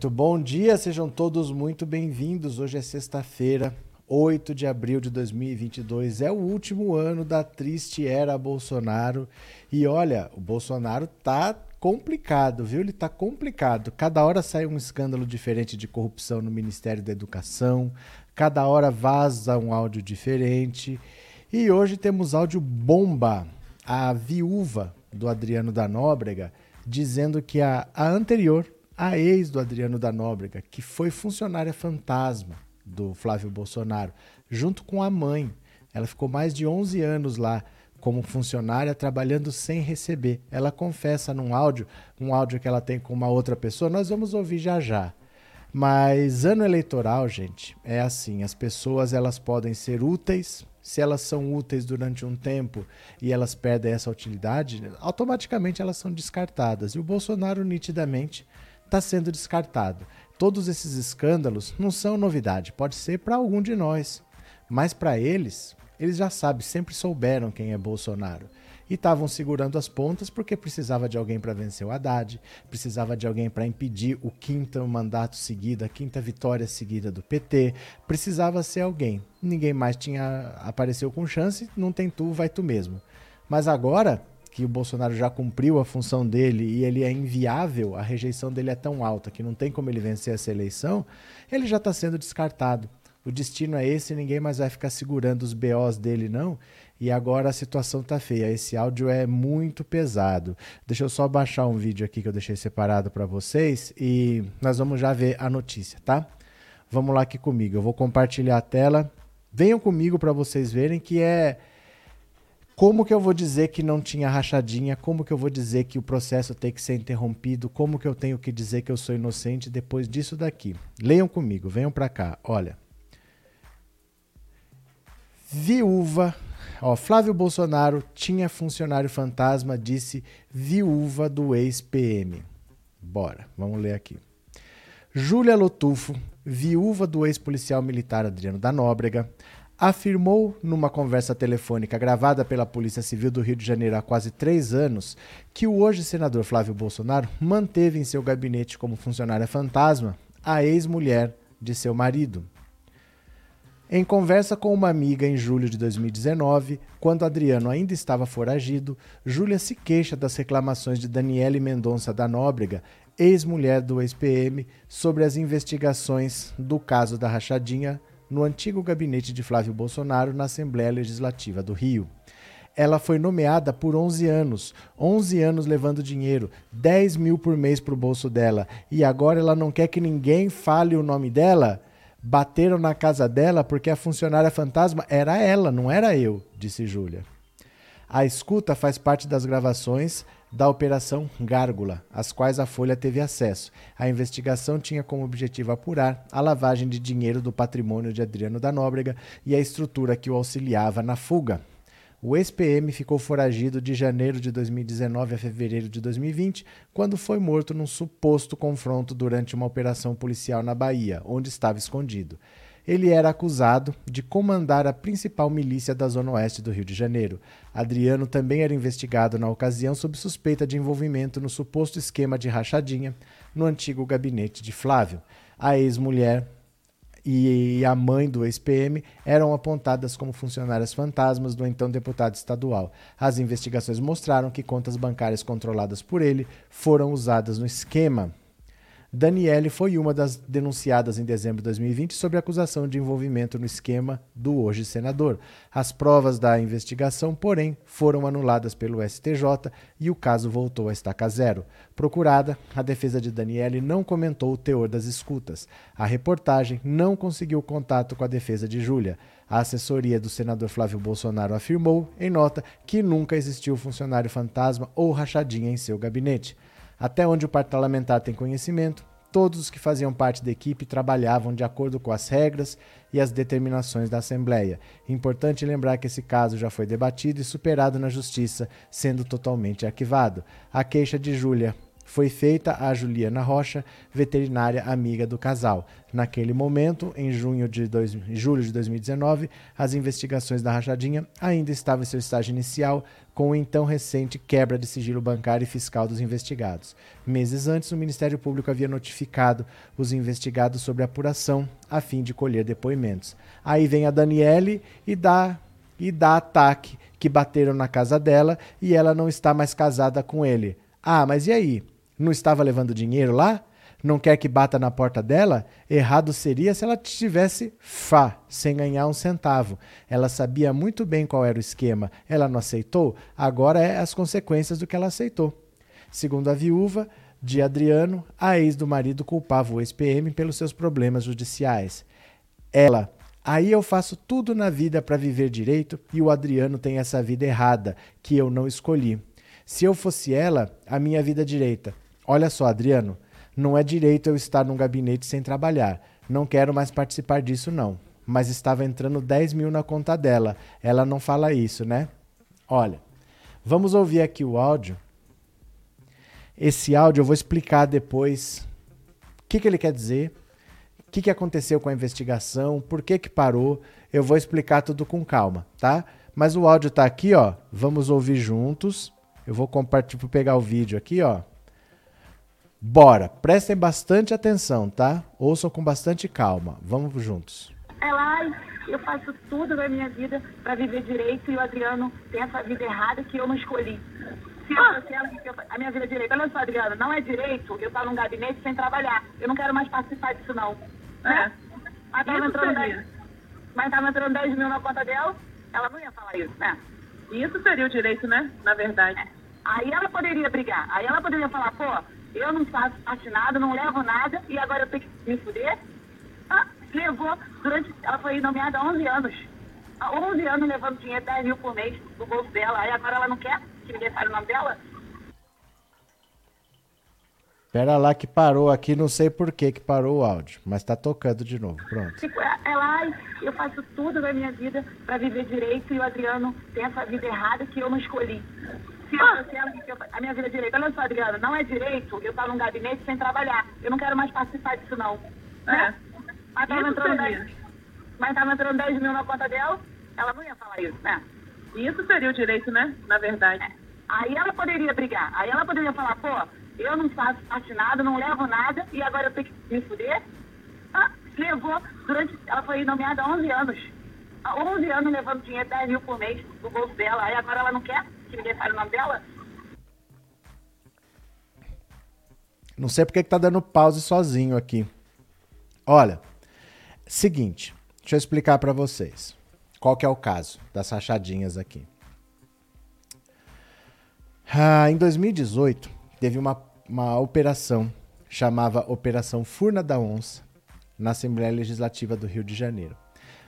Muito bom dia, sejam todos muito bem-vindos. Hoje é sexta-feira, 8 de abril de 2022. É o último ano da triste era Bolsonaro. E olha, o Bolsonaro tá complicado, viu? Ele tá complicado. Cada hora sai um escândalo diferente de corrupção no Ministério da Educação, cada hora vaza um áudio diferente. E hoje temos áudio bomba. A viúva do Adriano da Nóbrega dizendo que a, a anterior a ex do Adriano da Nóbrega, que foi funcionária fantasma do Flávio Bolsonaro, junto com a mãe. Ela ficou mais de 11 anos lá como funcionária, trabalhando sem receber. Ela confessa num áudio, um áudio que ela tem com uma outra pessoa, nós vamos ouvir já já. Mas ano eleitoral, gente, é assim, as pessoas elas podem ser úteis, se elas são úteis durante um tempo e elas perdem essa utilidade, automaticamente elas são descartadas. E o Bolsonaro nitidamente está sendo descartado. Todos esses escândalos não são novidade, pode ser para algum de nós, mas para eles, eles já sabem, sempre souberam quem é Bolsonaro. E estavam segurando as pontas porque precisava de alguém para vencer o Haddad, precisava de alguém para impedir o quinto mandato seguido, a quinta vitória seguida do PT, precisava ser alguém. Ninguém mais tinha apareceu com chance, não tem tu, vai tu mesmo. Mas agora que o Bolsonaro já cumpriu a função dele e ele é inviável, a rejeição dele é tão alta que não tem como ele vencer essa eleição, ele já está sendo descartado. O destino é esse, ninguém mais vai ficar segurando os BOs dele, não. E agora a situação tá feia. Esse áudio é muito pesado. Deixa eu só baixar um vídeo aqui que eu deixei separado para vocês e nós vamos já ver a notícia, tá? Vamos lá aqui comigo. Eu vou compartilhar a tela. Venham comigo para vocês verem que é como que eu vou dizer que não tinha rachadinha? Como que eu vou dizer que o processo tem que ser interrompido? Como que eu tenho que dizer que eu sou inocente depois disso daqui? Leiam comigo, venham para cá. Olha. Viúva, ó, Flávio Bolsonaro tinha funcionário fantasma, disse viúva do ex-PM. Bora, vamos ler aqui. Júlia Lotufo, viúva do ex-policial militar Adriano da Nóbrega, afirmou numa conversa telefônica gravada pela Polícia Civil do Rio de Janeiro há quase três anos que o hoje senador Flávio Bolsonaro manteve em seu gabinete como funcionária fantasma a ex-mulher de seu marido. Em conversa com uma amiga em julho de 2019, quando Adriano ainda estava foragido, Júlia se queixa das reclamações de Daniele Mendonça da Nóbrega, ex-mulher do ex-PM, sobre as investigações do caso da rachadinha no antigo gabinete de Flávio Bolsonaro na Assembleia Legislativa do Rio. Ela foi nomeada por 11 anos, 11 anos levando dinheiro, 10 mil por mês para o bolso dela, e agora ela não quer que ninguém fale o nome dela? Bateram na casa dela porque a funcionária fantasma era ela, não era eu, disse Júlia. A escuta faz parte das gravações da Operação Gárgula, às quais a Folha teve acesso. A investigação tinha como objetivo apurar a lavagem de dinheiro do patrimônio de Adriano da Nóbrega e a estrutura que o auxiliava na fuga. O ex-PM ficou foragido de janeiro de 2019 a fevereiro de 2020, quando foi morto num suposto confronto durante uma operação policial na Bahia, onde estava escondido ele era acusado de comandar a principal milícia da Zona Oeste do Rio de Janeiro. Adriano também era investigado na ocasião sob suspeita de envolvimento no suposto esquema de rachadinha no antigo gabinete de Flávio. A ex-mulher e a mãe do ex-PM eram apontadas como funcionárias fantasmas do então deputado estadual. As investigações mostraram que contas bancárias controladas por ele foram usadas no esquema. Daniele foi uma das denunciadas em dezembro de 2020 sob acusação de envolvimento no esquema do hoje senador. As provas da investigação, porém, foram anuladas pelo STJ e o caso voltou a estaca zero. Procurada, a defesa de Daniele não comentou o teor das escutas. A reportagem não conseguiu contato com a defesa de Júlia. A assessoria do senador Flávio Bolsonaro afirmou, em nota, que nunca existiu funcionário fantasma ou rachadinha em seu gabinete. Até onde o parlamentar tem conhecimento, todos os que faziam parte da equipe trabalhavam de acordo com as regras e as determinações da Assembleia. Importante lembrar que esse caso já foi debatido e superado na Justiça, sendo totalmente arquivado. A queixa de Júlia foi feita a Juliana Rocha, veterinária amiga do casal. Naquele momento, em junho de dois, julho de 2019, as investigações da rachadinha ainda estavam em seu estágio inicial, com o então recente quebra de sigilo bancário e fiscal dos investigados. Meses antes, o Ministério Público havia notificado os investigados sobre a apuração, a fim de colher depoimentos. Aí vem a Daniele e dá e dá ataque que bateram na casa dela e ela não está mais casada com ele. Ah, mas e aí? Não estava levando dinheiro lá? Não quer que bata na porta dela? Errado seria se ela tivesse fá, sem ganhar um centavo. Ela sabia muito bem qual era o esquema. Ela não aceitou? Agora é as consequências do que ela aceitou. Segundo a viúva de Adriano, a ex do marido culpava o ex-PM pelos seus problemas judiciais. Ela Aí eu faço tudo na vida para viver direito e o Adriano tem essa vida errada, que eu não escolhi. Se eu fosse ela, a minha vida direita. Olha só, Adriano, não é direito eu estar num gabinete sem trabalhar. Não quero mais participar disso, não. Mas estava entrando 10 mil na conta dela. Ela não fala isso, né? Olha, vamos ouvir aqui o áudio. Esse áudio eu vou explicar depois o que, que ele quer dizer o que, que aconteceu com a investigação, por que, que parou. Eu vou explicar tudo com calma, tá? Mas o áudio está aqui, ó. Vamos ouvir juntos. Eu vou compartilhar, pegar o vídeo aqui, ó. Bora, prestem bastante atenção, tá? Ouçam com bastante calma. Vamos juntos. É lá, eu faço tudo na minha vida para viver direito e o Adriano tem essa vida errada que eu não escolhi. Se eu, a minha vida é direito, olha só, Adriano, não é direito eu estar num gabinete sem trabalhar. Eu não quero mais participar disso, não. É. Mas tava, entrando 10, mas tava entrando 10 mil na conta dela, ela não ia falar isso, né? Isso seria o direito, né? Na verdade. É. Aí ela poderia brigar. Aí ela poderia falar, pô, eu não faço nada, não levo nada, e agora eu tenho que me fuder? Ah, levou durante. Ela foi nomeada há 11 anos. Há 11 anos levando dinheiro, 10 mil por mês do bolso dela. Aí agora ela não quer que ninguém fale o nome dela? Pera lá que parou aqui, não sei por que que parou o áudio, mas tá tocando de novo, pronto. Tipo, é, é lá, eu faço tudo na minha vida para viver direito e o Adriano tem essa vida errada que eu não escolhi. Se eu a minha vida é direito. Olha só, Adriano, não é direito eu estar num gabinete sem trabalhar. Eu não quero mais participar disso, não. Né? É. Mas tava, entrando 10, mas tava entrando 10 mil na conta dela, ela não ia falar isso, né? Isso seria o direito, né? Na verdade. É. Aí ela poderia brigar. Aí ela poderia falar, pô, eu não faço parte nada, não levo nada, e agora eu tenho que me fuder? Ah, levou durante. Ela foi nomeada há 11 anos. Há 11 anos levando dinheiro, 10 mil por mês do bolso dela. Aí agora ela não quer o nome dela? Não sei porque que tá dando pause sozinho aqui. Olha, seguinte, deixa eu explicar para vocês. Qual que é o caso das rachadinhas aqui? Ah, em 2018, teve uma uma operação chamava Operação Furna da Onça na Assembleia Legislativa do Rio de Janeiro.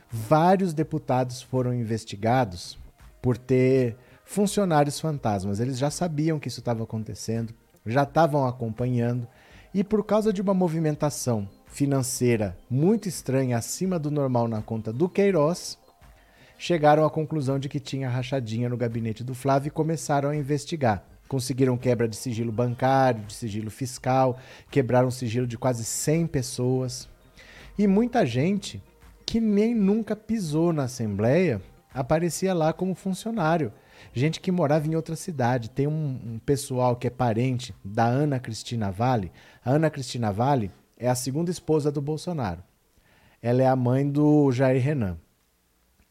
Vários deputados foram investigados por ter funcionários fantasmas. Eles já sabiam que isso estava acontecendo, já estavam acompanhando e por causa de uma movimentação financeira muito estranha acima do normal na conta do Queiroz, chegaram à conclusão de que tinha rachadinha no gabinete do Flávio e começaram a investigar conseguiram quebra de sigilo bancário, de sigilo fiscal, quebraram sigilo de quase 100 pessoas. E muita gente que nem nunca pisou na Assembleia aparecia lá como funcionário. Gente que morava em outra cidade. Tem um, um pessoal que é parente da Ana Cristina Vale. A Ana Cristina Vale é a segunda esposa do Bolsonaro. Ela é a mãe do Jair Renan.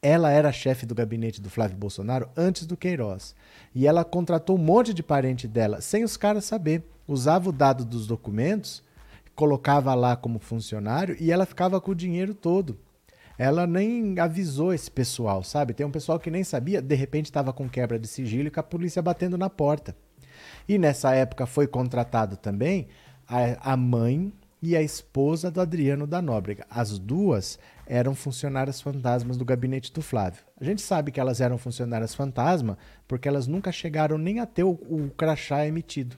Ela era chefe do gabinete do Flávio Bolsonaro antes do Queiroz. E ela contratou um monte de parente dela, sem os caras saber. Usava o dado dos documentos, colocava lá como funcionário e ela ficava com o dinheiro todo. Ela nem avisou esse pessoal, sabe? Tem um pessoal que nem sabia, de repente estava com quebra de sigilo e com a polícia batendo na porta. E nessa época foi contratado também a, a mãe e a esposa do Adriano da Nóbrega. As duas eram funcionárias fantasmas do gabinete do Flávio. A gente sabe que elas eram funcionárias fantasma porque elas nunca chegaram nem a ter o, o crachá emitido.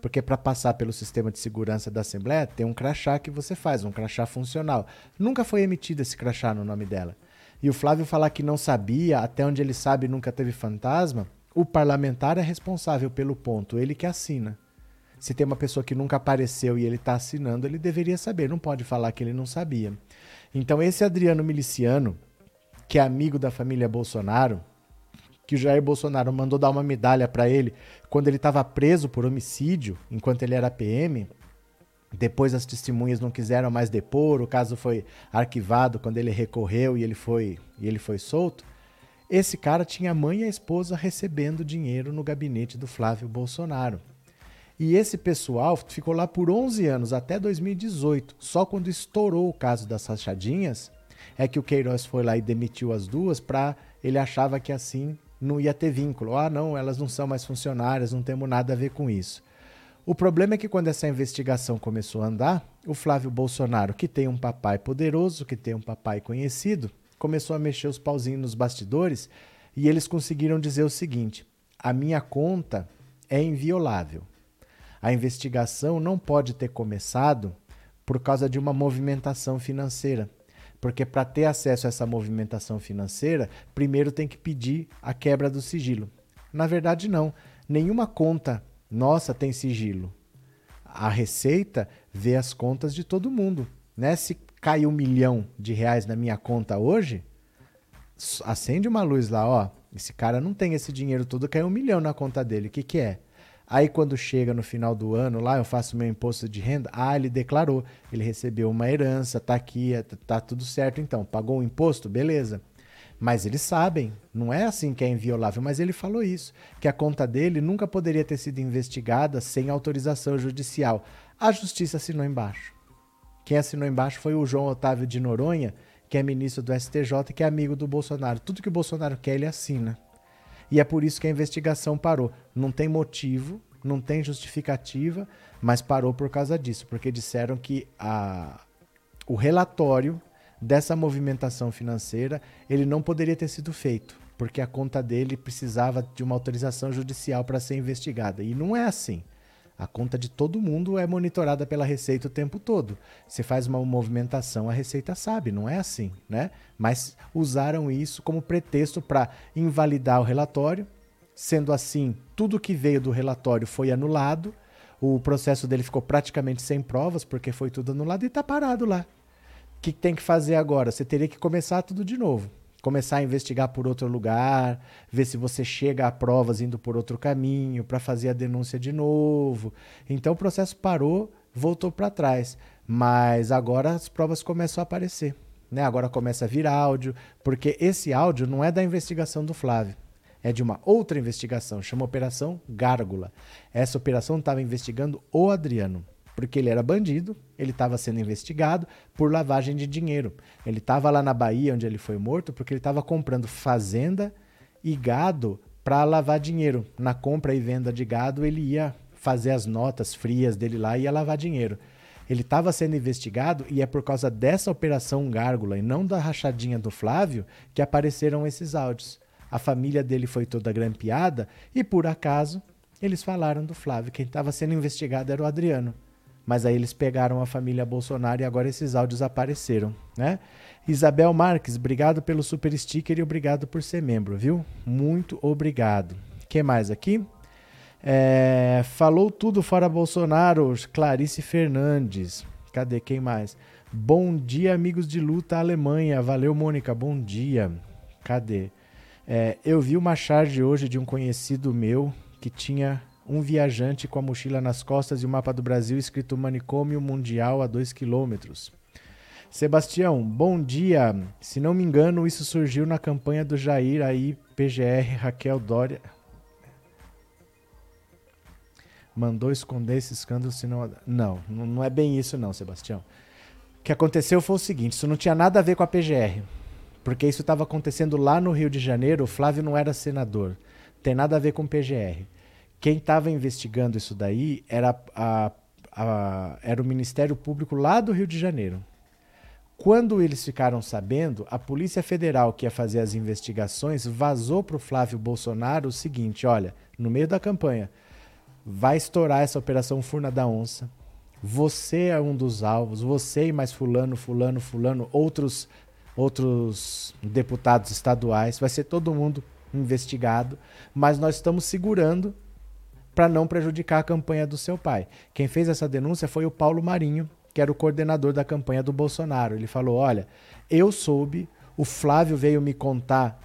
Porque para passar pelo sistema de segurança da Assembleia tem um crachá que você faz, um crachá funcional. Nunca foi emitido esse crachá no nome dela. E o Flávio falar que não sabia, até onde ele sabe nunca teve fantasma, o parlamentar é responsável pelo ponto, ele que assina. Se tem uma pessoa que nunca apareceu e ele está assinando, ele deveria saber, não pode falar que ele não sabia. Então, esse Adriano Miliciano, que é amigo da família Bolsonaro, que o Jair Bolsonaro mandou dar uma medalha para ele quando ele estava preso por homicídio, enquanto ele era PM. Depois as testemunhas não quiseram mais depor, o caso foi arquivado quando ele recorreu e ele foi, e ele foi solto. Esse cara tinha a mãe e a esposa recebendo dinheiro no gabinete do Flávio Bolsonaro. E esse pessoal ficou lá por 11 anos, até 2018. Só quando estourou o caso das rachadinhas é que o Queiroz foi lá e demitiu as duas para ele achava que assim não ia ter vínculo. Ah, não, elas não são mais funcionárias, não temos nada a ver com isso. O problema é que quando essa investigação começou a andar, o Flávio Bolsonaro, que tem um papai poderoso, que tem um papai conhecido, começou a mexer os pauzinhos nos bastidores e eles conseguiram dizer o seguinte: a minha conta é inviolável. A investigação não pode ter começado por causa de uma movimentação financeira. Porque para ter acesso a essa movimentação financeira, primeiro tem que pedir a quebra do sigilo. Na verdade, não. Nenhuma conta nossa, tem sigilo. A Receita vê as contas de todo mundo. Né? Se cai um milhão de reais na minha conta hoje, acende uma luz lá, ó. Esse cara não tem esse dinheiro todo, caiu um milhão na conta dele. O que, que é? Aí quando chega no final do ano lá, eu faço meu imposto de renda, ah, ele declarou, ele recebeu uma herança, tá aqui, é, tá tudo certo então, pagou o imposto, beleza. Mas eles sabem, não é assim que é inviolável, mas ele falou isso, que a conta dele nunca poderia ter sido investigada sem autorização judicial. A justiça assinou embaixo. Quem assinou embaixo foi o João Otávio de Noronha, que é ministro do STJ, que é amigo do Bolsonaro. Tudo que o Bolsonaro quer, ele assina. E é por isso que a investigação parou. Não tem motivo, não tem justificativa, mas parou por causa disso, porque disseram que a, o relatório dessa movimentação financeira, ele não poderia ter sido feito, porque a conta dele precisava de uma autorização judicial para ser investigada. E não é assim. A conta de todo mundo é monitorada pela Receita o tempo todo. Você faz uma movimentação, a Receita sabe, não é assim, né? Mas usaram isso como pretexto para invalidar o relatório. Sendo assim, tudo que veio do relatório foi anulado. O processo dele ficou praticamente sem provas, porque foi tudo anulado e está parado lá. O que tem que fazer agora? Você teria que começar tudo de novo. Começar a investigar por outro lugar, ver se você chega a provas indo por outro caminho, para fazer a denúncia de novo. Então o processo parou, voltou para trás. Mas agora as provas começam a aparecer. Né? Agora começa a vir áudio, porque esse áudio não é da investigação do Flávio é de uma outra investigação, chama Operação Gárgula. Essa operação estava investigando o Adriano porque ele era bandido, ele estava sendo investigado por lavagem de dinheiro. Ele estava lá na Bahia, onde ele foi morto, porque ele estava comprando fazenda e gado para lavar dinheiro. Na compra e venda de gado, ele ia fazer as notas frias dele lá e ia lavar dinheiro. Ele estava sendo investigado e é por causa dessa operação Gárgula e não da rachadinha do Flávio que apareceram esses áudios. A família dele foi toda grampeada e, por acaso, eles falaram do Flávio. Quem estava sendo investigado era o Adriano. Mas aí eles pegaram a família Bolsonaro e agora esses áudios apareceram, né? Isabel Marques, obrigado pelo super sticker e obrigado por ser membro, viu? Muito obrigado. que mais aqui? É, falou tudo fora Bolsonaro, Clarice Fernandes. Cadê quem mais? Bom dia, amigos de luta Alemanha. Valeu, Mônica. Bom dia. Cadê? É, eu vi uma charge hoje de um conhecido meu que tinha um viajante com a mochila nas costas e o mapa do Brasil escrito Manicômio Mundial a 2 quilômetros. Sebastião, bom dia. Se não me engano, isso surgiu na campanha do Jair aí, PGR, Raquel Dória. Mandou esconder esse escândalo, senão. Não, não é bem isso, não, Sebastião. O que aconteceu foi o seguinte: isso não tinha nada a ver com a PGR. Porque isso estava acontecendo lá no Rio de Janeiro, o Flávio não era senador. Tem nada a ver com PGR. Quem estava investigando isso daí era, a, a, era o Ministério Público lá do Rio de Janeiro. Quando eles ficaram sabendo, a Polícia Federal que ia fazer as investigações vazou para o Flávio Bolsonaro o seguinte: olha, no meio da campanha, vai estourar essa operação Furna da Onça. Você é um dos alvos, você e mais fulano, fulano, fulano, outros outros deputados estaduais, vai ser todo mundo investigado, mas nós estamos segurando para não prejudicar a campanha do seu pai. Quem fez essa denúncia foi o Paulo Marinho, que era o coordenador da campanha do Bolsonaro. Ele falou: Olha, eu soube, o Flávio veio me contar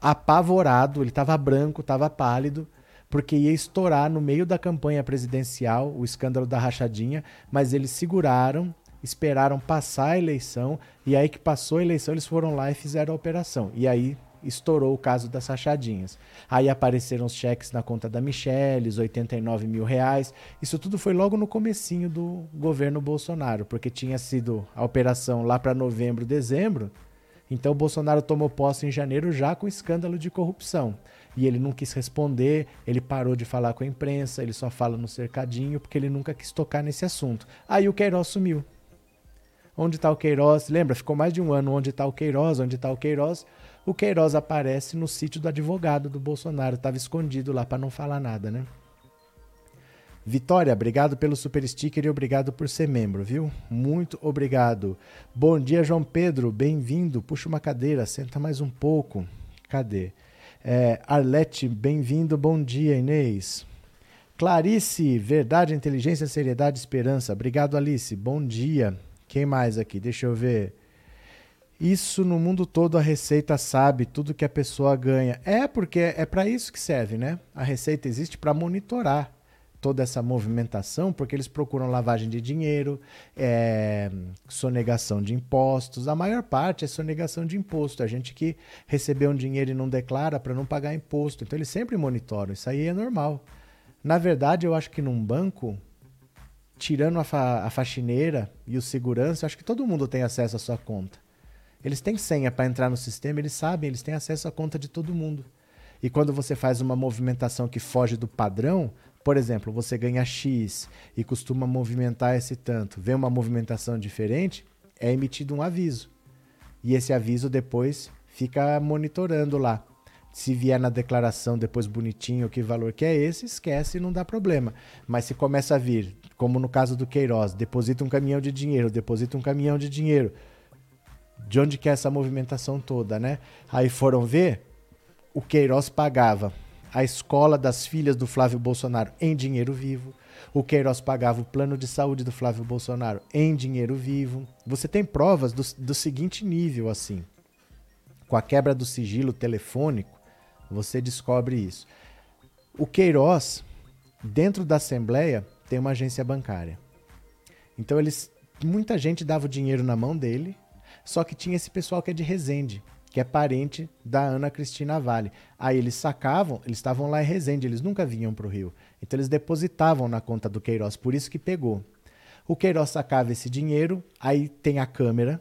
apavorado, ele estava branco, estava pálido, porque ia estourar no meio da campanha presidencial o escândalo da rachadinha, mas eles seguraram, esperaram passar a eleição, e aí que passou a eleição, eles foram lá e fizeram a operação. E aí estourou o caso das rachadinhas. Aí apareceram os cheques na conta da Michelle, os 89 mil reais. Isso tudo foi logo no comecinho do governo Bolsonaro, porque tinha sido a operação lá para novembro, dezembro. Então o Bolsonaro tomou posse em janeiro já com escândalo de corrupção. E ele não quis responder, ele parou de falar com a imprensa, ele só fala no cercadinho, porque ele nunca quis tocar nesse assunto. Aí o Queiroz sumiu. Onde está o Queiroz? Lembra? Ficou mais de um ano. Onde está o Queiroz? Onde está o Queiroz? O Queiroz aparece no sítio do advogado do Bolsonaro. Estava escondido lá para não falar nada, né? Vitória, obrigado pelo super sticker e obrigado por ser membro, viu? Muito obrigado. Bom dia, João Pedro, bem-vindo. Puxa uma cadeira, senta mais um pouco. Cadê? É, Arlete, bem-vindo. Bom dia, Inês. Clarice, verdade, inteligência, seriedade, esperança. Obrigado, Alice. Bom dia. Quem mais aqui? Deixa eu ver. Isso no mundo todo a Receita sabe tudo que a pessoa ganha. É porque é para isso que serve, né? A Receita existe para monitorar toda essa movimentação, porque eles procuram lavagem de dinheiro, é, sonegação de impostos. A maior parte é sonegação de imposto. A gente que recebeu um dinheiro e não declara para não pagar imposto. Então eles sempre monitoram. Isso aí é normal. Na verdade, eu acho que num banco, tirando a, fa a faxineira e o segurança, acho que todo mundo tem acesso à sua conta. Eles têm senha para entrar no sistema, eles sabem, eles têm acesso à conta de todo mundo. E quando você faz uma movimentação que foge do padrão, por exemplo, você ganha X e costuma movimentar esse tanto, vê uma movimentação diferente, é emitido um aviso. E esse aviso depois fica monitorando lá. Se vier na declaração depois bonitinho que valor que é esse, esquece e não dá problema. Mas se começa a vir, como no caso do Queiroz, deposita um caminhão de dinheiro, deposita um caminhão de dinheiro, de onde que é essa movimentação toda, né? Aí foram ver, o Queiroz pagava a escola das filhas do Flávio Bolsonaro em dinheiro vivo. O Queiroz pagava o plano de saúde do Flávio Bolsonaro em dinheiro vivo. Você tem provas do, do seguinte nível, assim. Com a quebra do sigilo telefônico, você descobre isso. O Queiroz, dentro da Assembleia, tem uma agência bancária. Então eles, muita gente dava o dinheiro na mão dele só que tinha esse pessoal que é de Resende, que é parente da Ana Cristina Vale. Aí eles sacavam, eles estavam lá em Resende, eles nunca vinham para o Rio. Então eles depositavam na conta do Queiroz, por isso que pegou. O Queiroz sacava esse dinheiro, aí tem a câmera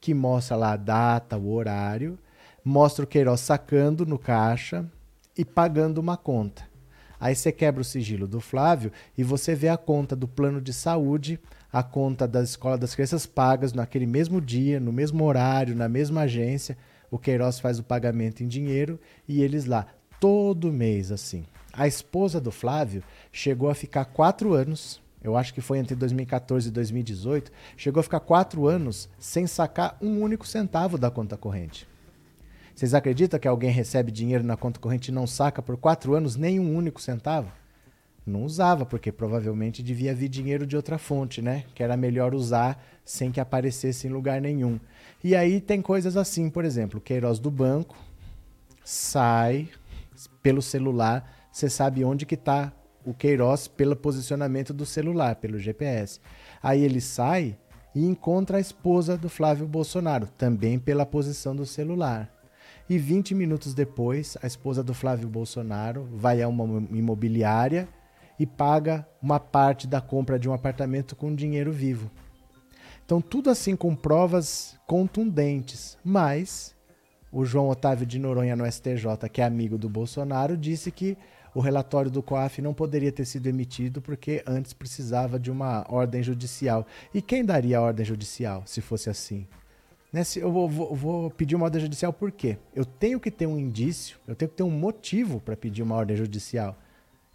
que mostra lá a data, o horário, mostra o Queiroz sacando no caixa e pagando uma conta. Aí você quebra o sigilo do Flávio e você vê a conta do plano de saúde, a conta da Escola das Crianças pagas naquele mesmo dia, no mesmo horário, na mesma agência. O Queiroz faz o pagamento em dinheiro e eles lá, todo mês assim. A esposa do Flávio chegou a ficar quatro anos, eu acho que foi entre 2014 e 2018, chegou a ficar quatro anos sem sacar um único centavo da conta corrente. Vocês acreditam que alguém recebe dinheiro na conta corrente e não saca por quatro anos nem um único centavo? Não usava, porque provavelmente devia vir dinheiro de outra fonte, né? Que era melhor usar sem que aparecesse em lugar nenhum. E aí tem coisas assim, por exemplo, Queiroz do banco sai pelo celular, você sabe onde que está o Queiroz pelo posicionamento do celular, pelo GPS. Aí ele sai e encontra a esposa do Flávio Bolsonaro, também pela posição do celular. E 20 minutos depois, a esposa do Flávio Bolsonaro vai a uma imobiliária e paga uma parte da compra de um apartamento com dinheiro vivo. Então, tudo assim com provas contundentes. Mas o João Otávio de Noronha, no STJ, que é amigo do Bolsonaro, disse que o relatório do COAF não poderia ter sido emitido porque antes precisava de uma ordem judicial. E quem daria a ordem judicial se fosse assim? Né? Eu vou, vou, vou, pedir uma ordem judicial por quê? Eu tenho que ter um indício, eu tenho que ter um motivo para pedir uma ordem judicial.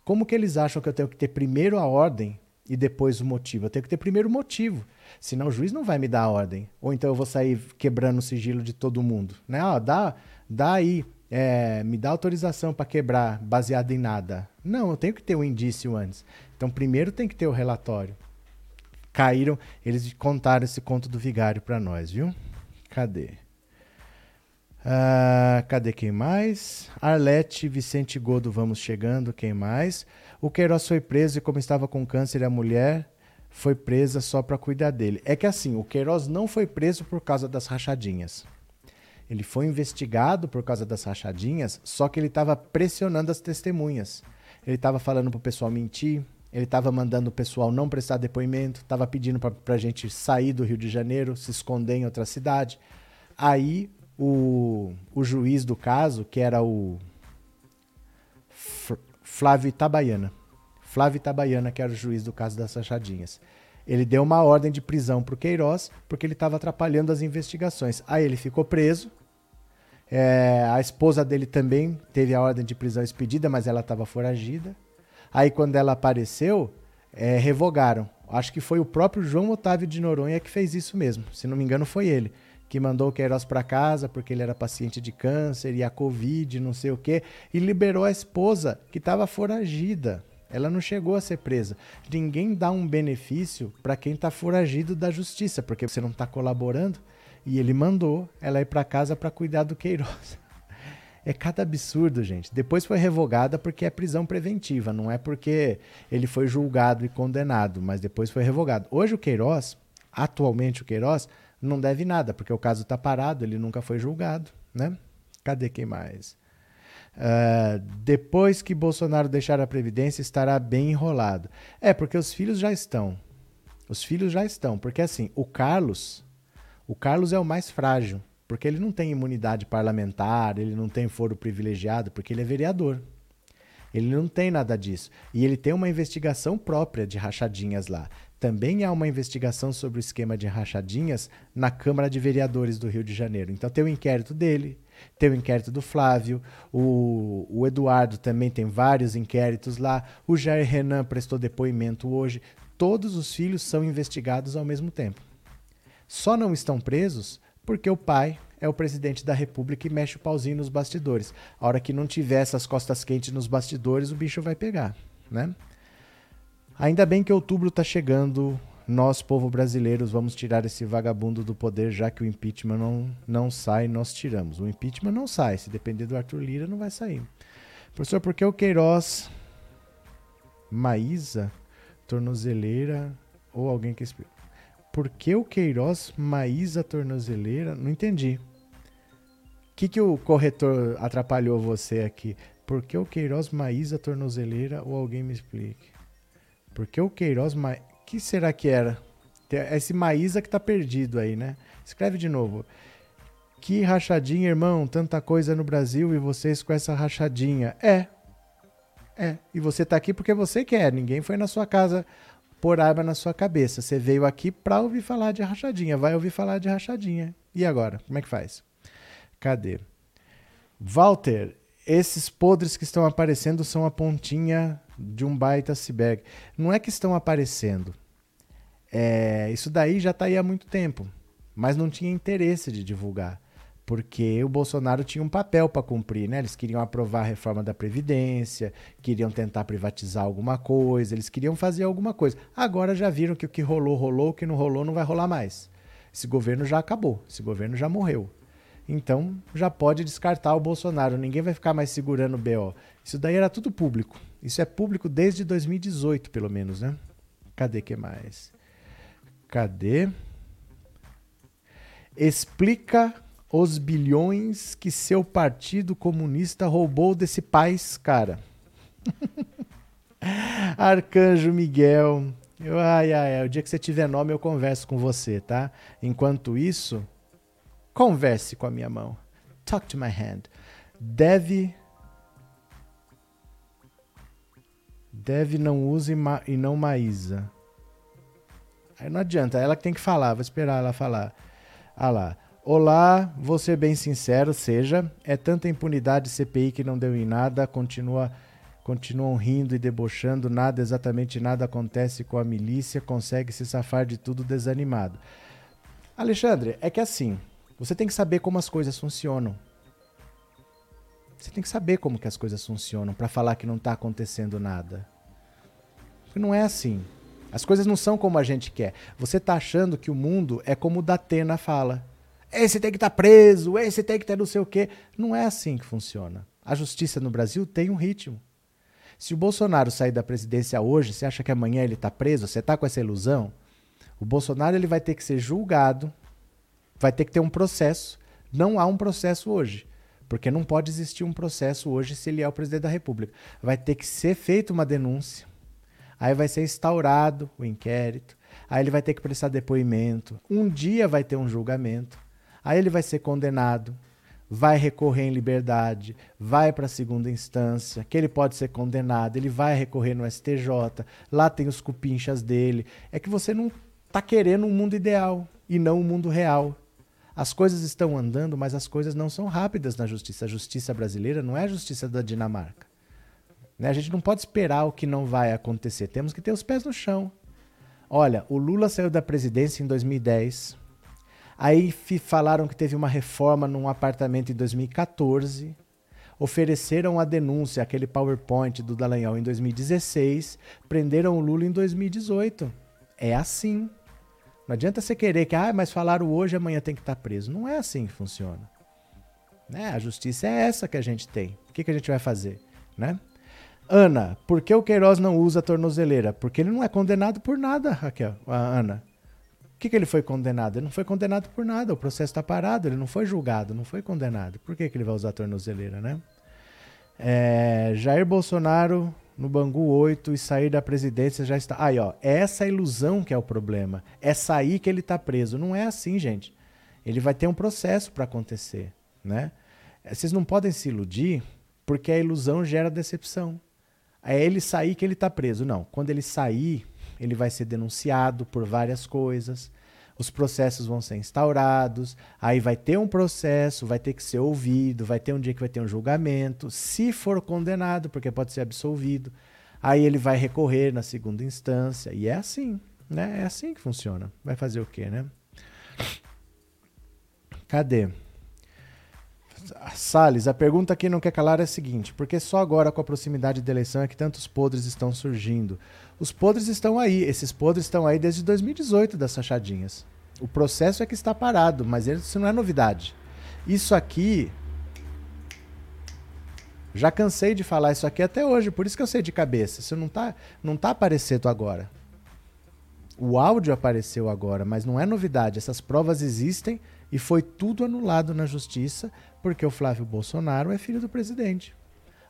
Como que eles acham que eu tenho que ter primeiro a ordem e depois o motivo? Eu tenho que ter primeiro o motivo. Senão o juiz não vai me dar a ordem. Ou então eu vou sair quebrando o sigilo de todo mundo. Né? Ah, dá, dá aí é, me dá autorização para quebrar baseado em nada. Não, eu tenho que ter o um indício antes. Então, primeiro tem que ter o relatório. Caíram, eles contaram esse conto do vigário para nós, viu? Cadê? Ah, cadê quem mais? Arlete, Vicente Godo, vamos chegando. Quem mais? O Queiroz foi preso e, como estava com câncer, a mulher foi presa só para cuidar dele. É que assim, o Queiroz não foi preso por causa das rachadinhas. Ele foi investigado por causa das rachadinhas, só que ele estava pressionando as testemunhas. Ele estava falando para o pessoal mentir, ele estava mandando o pessoal não prestar depoimento, estava pedindo para a gente sair do Rio de Janeiro, se esconder em outra cidade. Aí o, o juiz do caso, que era o Flávio Itabaiana, Flávio Itabaiana, que era o juiz do caso das rachadinhas, ele deu uma ordem de prisão para o Queiroz porque ele estava atrapalhando as investigações. Aí ele ficou preso. É, a esposa dele também teve a ordem de prisão expedida, mas ela estava foragida. Aí quando ela apareceu, é, revogaram. Acho que foi o próprio João Otávio de Noronha que fez isso mesmo. Se não me engano, foi ele que mandou o Queiroz para casa porque ele era paciente de câncer e a Covid, não sei o quê, e liberou a esposa que estava foragida. Ela não chegou a ser presa. Ninguém dá um benefício para quem está foragido da justiça, porque você não está colaborando. E ele mandou ela ir para casa para cuidar do Queiroz. É cada absurdo, gente. Depois foi revogada porque é prisão preventiva, não é porque ele foi julgado e condenado, mas depois foi revogado. Hoje o Queiroz, atualmente o Queiroz, não deve nada, porque o caso está parado, ele nunca foi julgado, né? Cadê quem mais? Uh, depois que Bolsonaro deixar a Previdência, estará bem enrolado. É, porque os filhos já estão. Os filhos já estão. Porque assim, o Carlos. O Carlos é o mais frágil. Porque ele não tem imunidade parlamentar, ele não tem foro privilegiado, porque ele é vereador. Ele não tem nada disso. E ele tem uma investigação própria de rachadinhas lá. Também há uma investigação sobre o esquema de rachadinhas na Câmara de Vereadores do Rio de Janeiro. Então tem o inquérito dele, tem o inquérito do Flávio, o, o Eduardo também tem vários inquéritos lá, o Jair Renan prestou depoimento hoje. Todos os filhos são investigados ao mesmo tempo. Só não estão presos porque o pai é o presidente da República e mexe o pauzinho nos bastidores. A hora que não tiver essas costas quentes nos bastidores, o bicho vai pegar, né? Ainda bem que outubro está chegando, nós, povo brasileiros, vamos tirar esse vagabundo do poder, já que o impeachment não, não sai, nós tiramos. O impeachment não sai, se depender do Arthur Lira, não vai sair. Professor, por que o Queiroz, Maísa, tornozeleira, ou alguém que explica? Por que o Queiroz, Maísa, tornozeleira? Não entendi. O que, que o corretor atrapalhou você aqui? Por que o Queiroz, Maísa, tornozeleira, ou alguém me explique? Por que o Queiroz, Maísa que será que era? Esse Maísa que tá perdido aí, né? Escreve de novo. Que rachadinha, irmão. Tanta coisa no Brasil e vocês com essa rachadinha. É. É. E você tá aqui porque você quer. Ninguém foi na sua casa pôr arma na sua cabeça. Você veio aqui pra ouvir falar de rachadinha. Vai ouvir falar de rachadinha. E agora? Como é que faz? Cadê? Walter, esses podres que estão aparecendo são a pontinha de um baita iceberg. Não é que estão aparecendo. É, isso daí já está aí há muito tempo, mas não tinha interesse de divulgar, porque o Bolsonaro tinha um papel para cumprir, né? Eles queriam aprovar a reforma da Previdência, queriam tentar privatizar alguma coisa, eles queriam fazer alguma coisa. Agora já viram que o que rolou, rolou, o que não rolou, não vai rolar mais. Esse governo já acabou, esse governo já morreu. Então já pode descartar o Bolsonaro, ninguém vai ficar mais segurando o BO. Isso daí era tudo público. Isso é público desde 2018, pelo menos, né? Cadê que mais? Cadê? Explica os bilhões que seu partido comunista roubou desse país, cara. Arcanjo Miguel. Ai, ai, ai, o dia que você tiver nome eu converso com você, tá? Enquanto isso, converse com a minha mão. Talk to my hand. Deve Deve não use ma e não Maísa. Aí não adianta, ela que tem que falar, vou esperar ela falar. Ah lá. Olá, vou ser bem sincero, seja, é tanta impunidade CPI que não deu em nada, continua continuam rindo e debochando, nada, exatamente nada acontece com a milícia, consegue se safar de tudo desanimado. Alexandre, é que assim, você tem que saber como as coisas funcionam. Você tem que saber como que as coisas funcionam para falar que não está acontecendo nada. Porque não é assim. As coisas não são como a gente quer. Você está achando que o mundo é como o Datena fala. Esse tem que estar tá preso, esse tem que ter não sei o quê. Não é assim que funciona. A justiça no Brasil tem um ritmo. Se o Bolsonaro sair da presidência hoje, você acha que amanhã ele está preso? Você está com essa ilusão? O Bolsonaro ele vai ter que ser julgado, vai ter que ter um processo. Não há um processo hoje, porque não pode existir um processo hoje se ele é o presidente da República. Vai ter que ser feita uma denúncia, aí vai ser instaurado o inquérito, aí ele vai ter que prestar depoimento. Um dia vai ter um julgamento, aí ele vai ser condenado, vai recorrer em liberdade, vai para a segunda instância, que ele pode ser condenado, ele vai recorrer no STJ, lá tem os cupinchas dele. É que você não está querendo um mundo ideal e não um mundo real. As coisas estão andando, mas as coisas não são rápidas na justiça. A justiça brasileira não é a justiça da Dinamarca. Né? A gente não pode esperar o que não vai acontecer. Temos que ter os pés no chão. Olha, o Lula saiu da presidência em 2010 Aí falaram que teve uma reforma num apartamento em 2014. Ofereceram a denúncia, aquele PowerPoint do Dallagnol em 2016. Prenderam o Lula em 2018. É assim. Não adianta você querer que, ah, mas falaram hoje, amanhã tem que estar preso. Não é assim que funciona. Né? A justiça é essa que a gente tem. O que, que a gente vai fazer? Né? Ana, por que o Queiroz não usa a tornozeleira? Porque ele não é condenado por nada, Raquel. Ana. O que, que ele foi condenado? Ele não foi condenado por nada, o processo está parado, ele não foi julgado, não foi condenado. Por que, que ele vai usar a tornozeleira, né? É, Jair Bolsonaro no Bangu 8 e sair da presidência já está. Aí, ó, é essa ilusão que é o problema. É sair que ele está preso. Não é assim, gente. Ele vai ter um processo para acontecer, né? Vocês não podem se iludir porque a ilusão gera decepção. É ele sair que ele está preso. Não, quando ele sair, ele vai ser denunciado por várias coisas, os processos vão ser instaurados, aí vai ter um processo, vai ter que ser ouvido, vai ter um dia que vai ter um julgamento, se for condenado, porque pode ser absolvido, aí ele vai recorrer na segunda instância, e é assim, né? É assim que funciona. Vai fazer o quê, né? Cadê? Salles, a pergunta que não quer calar é a seguinte: por que só agora, com a proximidade da eleição, é que tantos podres estão surgindo? Os podres estão aí, esses podres estão aí desde 2018 das sachadinhas. O processo é que está parado, mas isso não é novidade. Isso aqui. Já cansei de falar isso aqui até hoje, por isso que eu sei de cabeça. Isso não está não tá aparecendo agora. O áudio apareceu agora, mas não é novidade. Essas provas existem e foi tudo anulado na justiça porque o Flávio Bolsonaro é filho do presidente.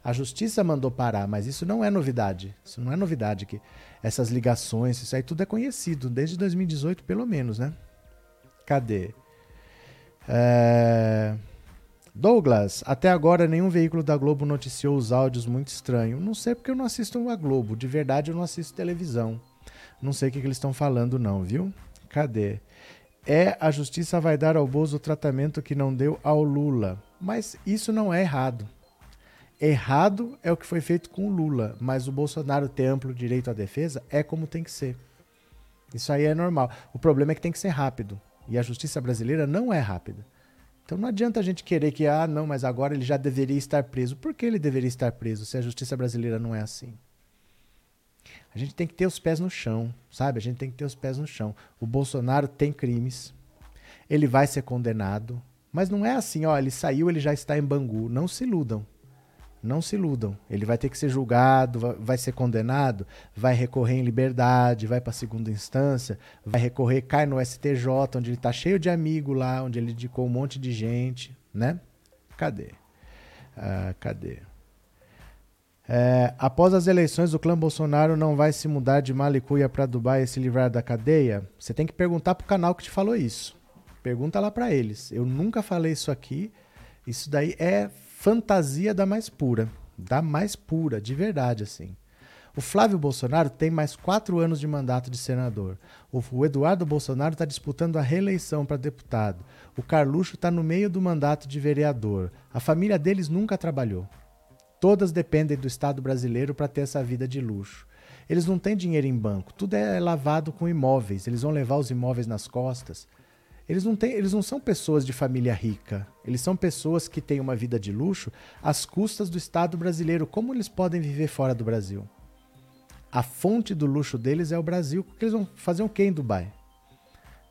A justiça mandou parar, mas isso não é novidade. Isso não é novidade que essas ligações, isso aí tudo é conhecido desde 2018 pelo menos, né? Cadê? É... Douglas, até agora nenhum veículo da Globo noticiou os áudios muito estranhos. Não sei porque eu não assisto a Globo. De verdade, eu não assisto televisão. Não sei o que, que eles estão falando, não, viu? Cadê? É a justiça vai dar ao Bozo o tratamento que não deu ao Lula. Mas isso não é errado. Errado é o que foi feito com o Lula, mas o Bolsonaro ter amplo direito à defesa é como tem que ser. Isso aí é normal. O problema é que tem que ser rápido. E a justiça brasileira não é rápida. Então não adianta a gente querer que, ah, não, mas agora ele já deveria estar preso. Por que ele deveria estar preso se a justiça brasileira não é assim? A gente tem que ter os pés no chão, sabe? A gente tem que ter os pés no chão. O Bolsonaro tem crimes, ele vai ser condenado, mas não é assim, ó, ele saiu, ele já está em Bangu. Não se iludam. Não se iludam. Ele vai ter que ser julgado, vai ser condenado, vai recorrer em liberdade, vai para segunda instância, vai recorrer, cai no STJ, onde ele está cheio de amigo lá, onde ele indicou um monte de gente, né? Cadê? Ah, cadê? É, após as eleições, o clã Bolsonaro não vai se mudar de Malicuia para Dubai e se livrar da cadeia? Você tem que perguntar pro canal que te falou isso. Pergunta lá para eles. Eu nunca falei isso aqui. Isso daí é fantasia da mais pura. Da mais pura, de verdade, assim. O Flávio Bolsonaro tem mais quatro anos de mandato de senador. O Eduardo Bolsonaro está disputando a reeleição para deputado. O Carluxo está no meio do mandato de vereador. A família deles nunca trabalhou. Todas dependem do Estado brasileiro para ter essa vida de luxo. Eles não têm dinheiro em banco, tudo é lavado com imóveis. Eles vão levar os imóveis nas costas. Eles não, têm, eles não são pessoas de família rica. Eles são pessoas que têm uma vida de luxo às custas do Estado brasileiro. Como eles podem viver fora do Brasil? A fonte do luxo deles é o Brasil. Porque eles vão fazer o quê em Dubai?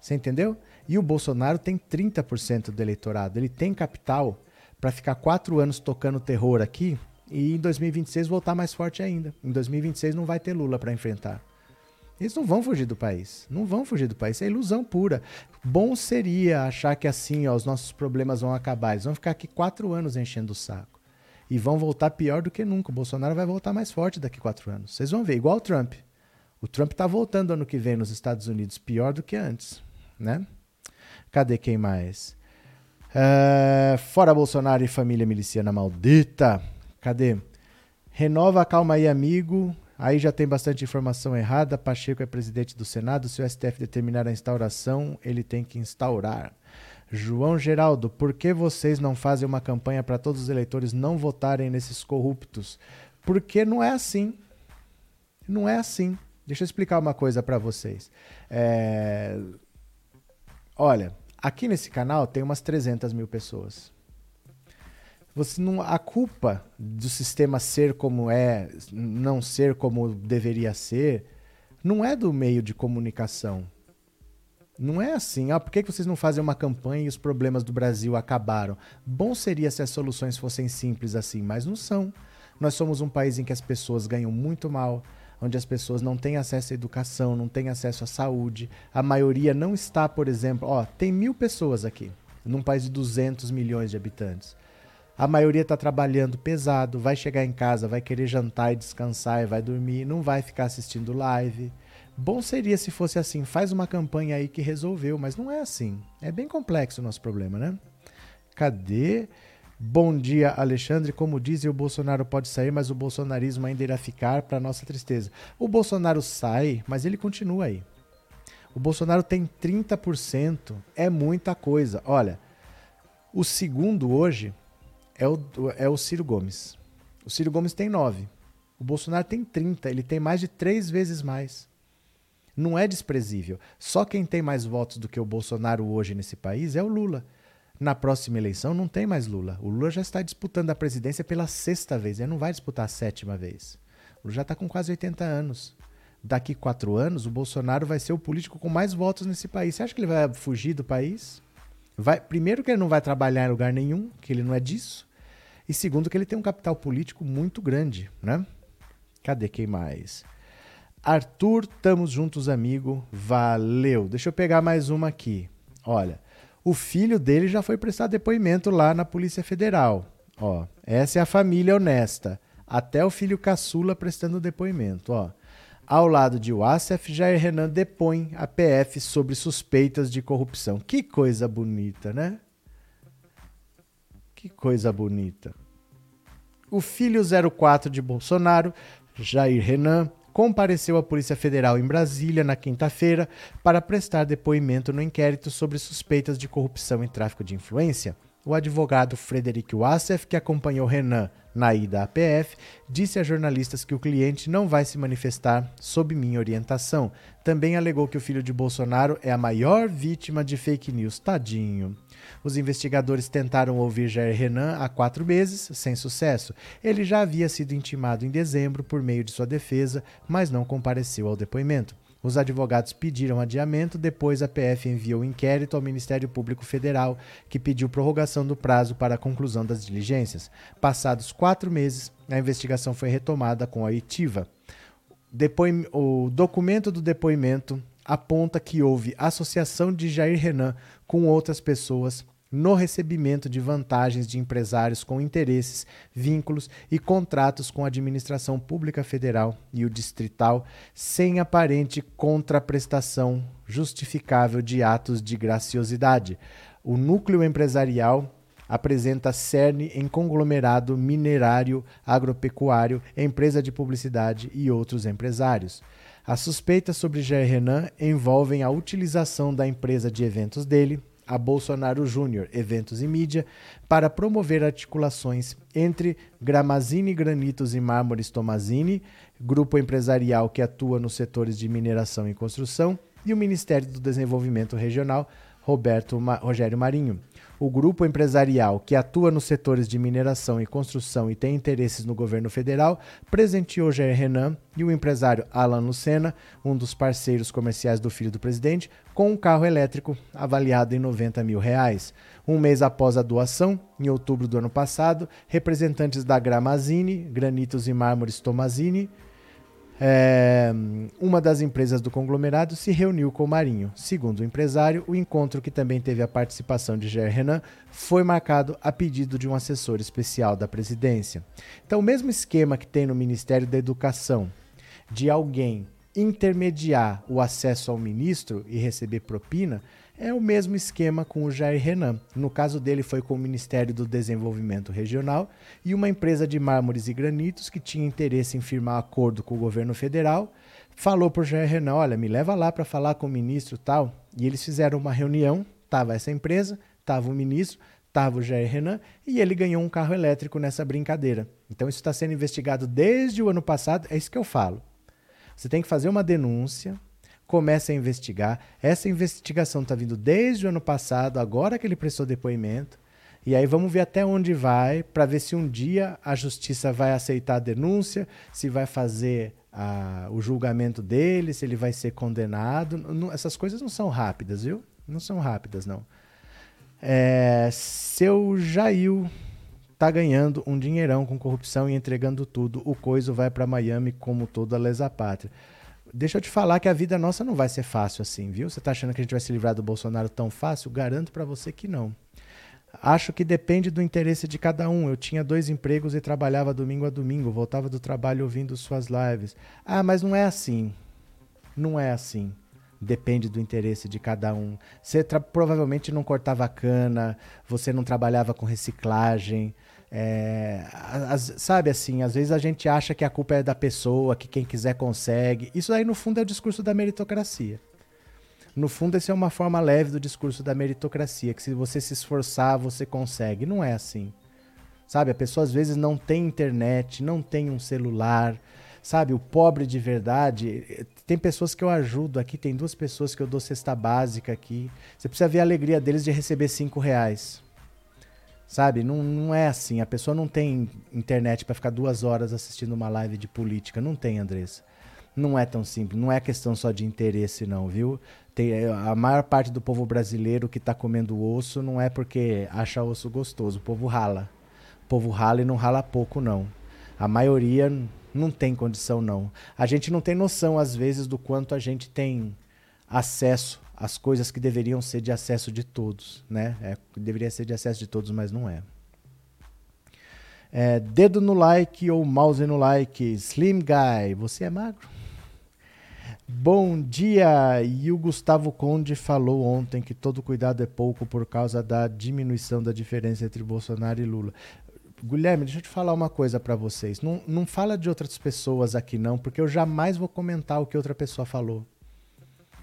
Você entendeu? E o Bolsonaro tem 30% do eleitorado. Ele tem capital para ficar quatro anos tocando terror aqui e em 2026 voltar mais forte ainda. Em 2026 não vai ter Lula para enfrentar. Eles não vão fugir do país. Não vão fugir do país. É ilusão pura. Bom seria achar que assim ó, os nossos problemas vão acabar. Eles vão ficar aqui quatro anos enchendo o saco. E vão voltar pior do que nunca. O Bolsonaro vai voltar mais forte daqui quatro anos. Vocês vão ver, igual o Trump. O Trump está voltando ano que vem nos Estados Unidos, pior do que antes. Né? Cadê quem mais? Uh, fora Bolsonaro e família miliciana maldita. Cadê? Renova, calma aí, amigo. Aí já tem bastante informação errada. Pacheco é presidente do Senado. Se o STF determinar a instauração, ele tem que instaurar. João Geraldo, por que vocês não fazem uma campanha para todos os eleitores não votarem nesses corruptos? Porque não é assim. Não é assim. Deixa eu explicar uma coisa para vocês. É... Olha, aqui nesse canal tem umas 300 mil pessoas. Você não, a culpa do sistema ser como é, não ser como deveria ser, não é do meio de comunicação. Não é assim, ah, por que vocês não fazem uma campanha e os problemas do Brasil acabaram? Bom seria se as soluções fossem simples assim, mas não são. Nós somos um país em que as pessoas ganham muito mal, onde as pessoas não têm acesso à educação, não têm acesso à saúde. A maioria não está, por exemplo, ó, tem mil pessoas aqui, num país de 200 milhões de habitantes. A maioria está trabalhando pesado, vai chegar em casa, vai querer jantar e descansar e vai dormir, não vai ficar assistindo live. Bom seria se fosse assim, faz uma campanha aí que resolveu, mas não é assim. É bem complexo o nosso problema, né? Cadê? Bom dia, Alexandre. Como dizem, o Bolsonaro pode sair, mas o bolsonarismo ainda irá ficar para nossa tristeza. O Bolsonaro sai, mas ele continua aí. O Bolsonaro tem 30%, é muita coisa. Olha, o segundo hoje é o, é o Ciro Gomes. O Ciro Gomes tem 9. O Bolsonaro tem 30. Ele tem mais de três vezes mais. Não é desprezível. Só quem tem mais votos do que o Bolsonaro hoje nesse país é o Lula. Na próxima eleição não tem mais Lula. O Lula já está disputando a presidência pela sexta vez. Ele não vai disputar a sétima vez. O Lula já está com quase 80 anos. Daqui quatro anos, o Bolsonaro vai ser o político com mais votos nesse país. Você acha que ele vai fugir do país? Vai, primeiro que ele não vai trabalhar em lugar nenhum, que ele não é disso. E segundo que ele tem um capital político muito grande, né? Cadê quem mais? Arthur, tamo juntos, amigo. Valeu. Deixa eu pegar mais uma aqui. Olha, o filho dele já foi prestar depoimento lá na Polícia Federal. Ó, essa é a família honesta. Até o filho caçula prestando depoimento, ó. Ao lado de Wassef, Jair Renan depõe a PF sobre suspeitas de corrupção. Que coisa bonita, né? Que coisa bonita. O filho 04 de Bolsonaro, Jair Renan, compareceu à Polícia Federal em Brasília na quinta-feira para prestar depoimento no inquérito sobre suspeitas de corrupção e tráfico de influência. O advogado Frederic Wassef, que acompanhou Renan na ida à PF, disse a jornalistas que o cliente não vai se manifestar sob minha orientação. Também alegou que o filho de Bolsonaro é a maior vítima de fake news. Tadinho. Os investigadores tentaram ouvir Jair Renan há quatro meses, sem sucesso. Ele já havia sido intimado em dezembro por meio de sua defesa, mas não compareceu ao depoimento. Os advogados pediram adiamento, depois a PF enviou inquérito ao Ministério Público Federal, que pediu prorrogação do prazo para a conclusão das diligências. Passados quatro meses, a investigação foi retomada com a ITIVA. Depoim o documento do depoimento aponta que houve associação de Jair Renan com outras pessoas no recebimento de vantagens de empresários com interesses, vínculos e contratos com a administração pública federal e o distrital, sem aparente contraprestação justificável de atos de graciosidade. O núcleo empresarial apresenta cerne em conglomerado minerário, agropecuário, empresa de publicidade e outros empresários. As suspeitas sobre Jair Renan envolvem a utilização da empresa de eventos dele, a Bolsonaro Júnior Eventos e Mídia para promover articulações entre Gramazini Granitos e Mármores Tomazini, grupo empresarial que atua nos setores de mineração e construção, e o Ministério do Desenvolvimento Regional, Roberto Ma Rogério Marinho. O grupo empresarial que atua nos setores de mineração e construção e tem interesses no governo federal presenteou Jair Renan e o empresário Alan Lucena, um dos parceiros comerciais do filho do presidente, com um carro elétrico avaliado em 90 mil reais. Um mês após a doação, em outubro do ano passado, representantes da Gramazine, Granitos e Mármores Tomazini, é, uma das empresas do conglomerado se reuniu com o Marinho. Segundo o empresário, o encontro, que também teve a participação de Jair Renan, foi marcado a pedido de um assessor especial da presidência. Então, o mesmo esquema que tem no Ministério da Educação, de alguém intermediar o acesso ao ministro e receber propina, é o mesmo esquema com o Jair Renan. No caso dele, foi com o Ministério do Desenvolvimento Regional e uma empresa de mármores e granitos que tinha interesse em firmar acordo com o governo federal. Falou para o Jair Renan: olha, me leva lá para falar com o ministro tal. E eles fizeram uma reunião. Tava essa empresa, tava o ministro, tava o Jair Renan e ele ganhou um carro elétrico nessa brincadeira. Então isso está sendo investigado desde o ano passado. É isso que eu falo. Você tem que fazer uma denúncia, começa a investigar. Essa investigação está vindo desde o ano passado, agora que ele prestou depoimento. E aí vamos ver até onde vai, para ver se um dia a justiça vai aceitar a denúncia, se vai fazer a, o julgamento dele, se ele vai ser condenado. Não, essas coisas não são rápidas, viu? Não são rápidas, não. É, seu Jair tá ganhando um dinheirão com corrupção e entregando tudo. O coiso vai para Miami como toda lesa pátria. Deixa eu te falar que a vida nossa não vai ser fácil assim, viu? Você tá achando que a gente vai se livrar do Bolsonaro tão fácil? Garanto para você que não. Acho que depende do interesse de cada um. Eu tinha dois empregos e trabalhava domingo a domingo, voltava do trabalho ouvindo suas lives. Ah, mas não é assim. Não é assim. Depende do interesse de cada um. Você provavelmente não cortava cana, você não trabalhava com reciclagem, é, as, sabe assim, às vezes a gente acha que a culpa é da pessoa, que quem quiser consegue. Isso aí, no fundo, é o discurso da meritocracia. No fundo, essa é uma forma leve do discurso da meritocracia, que se você se esforçar, você consegue. Não é assim. Sabe, a pessoa às vezes não tem internet, não tem um celular. Sabe, o pobre de verdade. Tem pessoas que eu ajudo aqui, tem duas pessoas que eu dou cesta básica aqui. Você precisa ver a alegria deles de receber cinco reais. Sabe? Não, não é assim. A pessoa não tem internet para ficar duas horas assistindo uma live de política. Não tem, Andressa. Não é tão simples. Não é questão só de interesse, não, viu? Tem, é, a maior parte do povo brasileiro que está comendo osso não é porque acha osso gostoso. O povo rala. O povo rala e não rala pouco, não. A maioria não tem condição, não. A gente não tem noção, às vezes, do quanto a gente tem acesso as coisas que deveriam ser de acesso de todos, né? É, deveria ser de acesso de todos, mas não é. é. Dedo no like ou mouse no like. Slim Guy, você é magro? Bom dia! E o Gustavo Conde falou ontem que todo cuidado é pouco por causa da diminuição da diferença entre Bolsonaro e Lula. Guilherme, deixa eu te falar uma coisa para vocês. Não, não fala de outras pessoas aqui não, porque eu jamais vou comentar o que outra pessoa falou.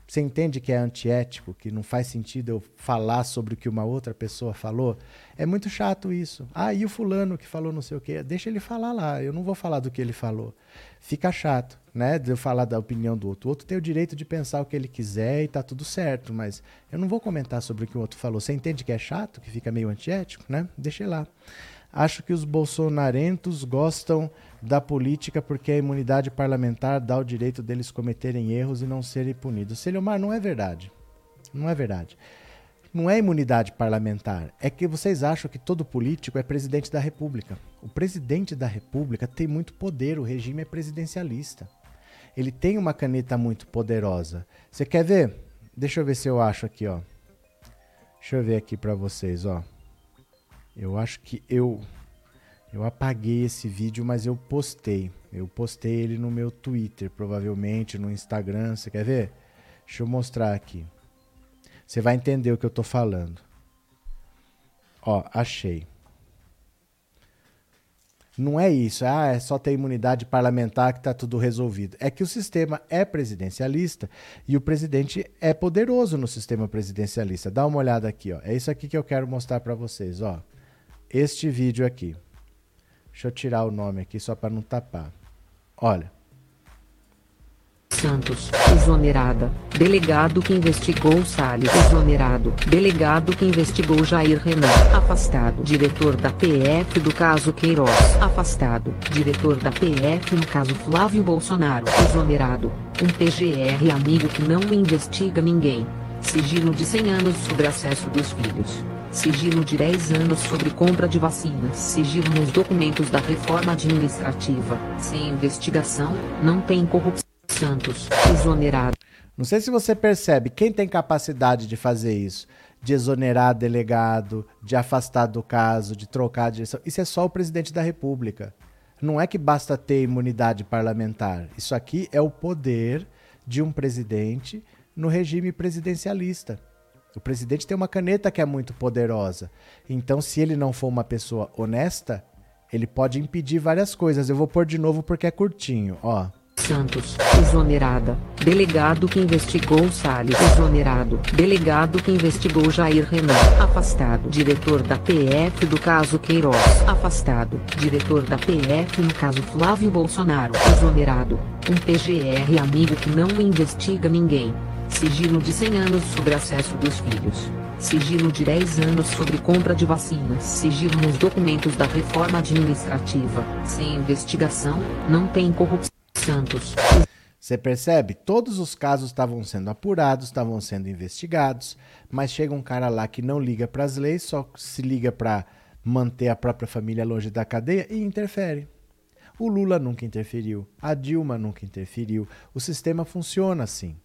Você entende que é antiético, que não faz sentido eu falar sobre o que uma outra pessoa falou? É muito chato isso. Ah, e o fulano que falou não sei o quê? Deixa ele falar lá, eu não vou falar do que ele falou. Fica chato, né, de eu falar da opinião do outro. O outro tem o direito de pensar o que ele quiser e tá tudo certo, mas eu não vou comentar sobre o que o outro falou. Você entende que é chato, que fica meio antiético, né? Deixa ele lá. Acho que os bolsonarentos gostam da política porque a imunidade parlamentar dá o direito deles cometerem erros e não serem punidos. Selomar, não é verdade. Não é verdade. Não é imunidade parlamentar. É que vocês acham que todo político é presidente da República. O presidente da República tem muito poder, o regime é presidencialista. Ele tem uma caneta muito poderosa. Você quer ver? Deixa eu ver se eu acho aqui, ó. Deixa eu ver aqui para vocês, ó. Eu acho que eu eu apaguei esse vídeo, mas eu postei. Eu postei ele no meu Twitter, provavelmente no Instagram. Você quer ver? Deixa eu mostrar aqui. Você vai entender o que eu tô falando. Ó, achei. Não é isso, ah, é só ter imunidade parlamentar que está tudo resolvido. É que o sistema é presidencialista e o presidente é poderoso no sistema presidencialista. Dá uma olhada aqui, ó. É isso aqui que eu quero mostrar para vocês, ó este vídeo aqui. Deixa eu tirar o nome aqui só para não tapar. Olha. Santos, exonerada. Delegado que investigou Salles, exonerado. Delegado que investigou Jair Renan, afastado. Diretor da PF do caso Queiroz, afastado. Diretor da PF no caso Flávio Bolsonaro, exonerado. Um PGR amigo que não investiga ninguém. Sigilo de 100 anos sobre acesso dos filhos. Sigilo de 10 anos sobre compra de vacinas. Sigilo nos documentos da reforma administrativa. Sem investigação, não tem corrupção. Santos, exonerado. Não sei se você percebe, quem tem capacidade de fazer isso? De exonerar delegado, de afastar do caso, de trocar a direção. Isso é só o presidente da República. Não é que basta ter imunidade parlamentar. Isso aqui é o poder de um presidente no regime presidencialista. O presidente tem uma caneta que é muito poderosa. Então, se ele não for uma pessoa honesta, ele pode impedir várias coisas. Eu vou pôr de novo porque é curtinho, ó. Santos, exonerada. Delegado que investigou Salles, exonerado. Delegado que investigou Jair Renan, afastado. Diretor da PF do caso Queiroz, afastado. Diretor da PF no caso Flávio Bolsonaro, exonerado. Um PGR amigo que não investiga ninguém. Sigilo de 100 anos sobre acesso dos filhos. Sigilo de 10 anos sobre compra de vacinas. Sigilo nos documentos da reforma administrativa. Sem investigação, não tem corrupção. Santos. Você percebe? Todos os casos estavam sendo apurados, estavam sendo investigados, mas chega um cara lá que não liga para as leis, só se liga para manter a própria família longe da cadeia e interfere. O Lula nunca interferiu, a Dilma nunca interferiu. O sistema funciona assim.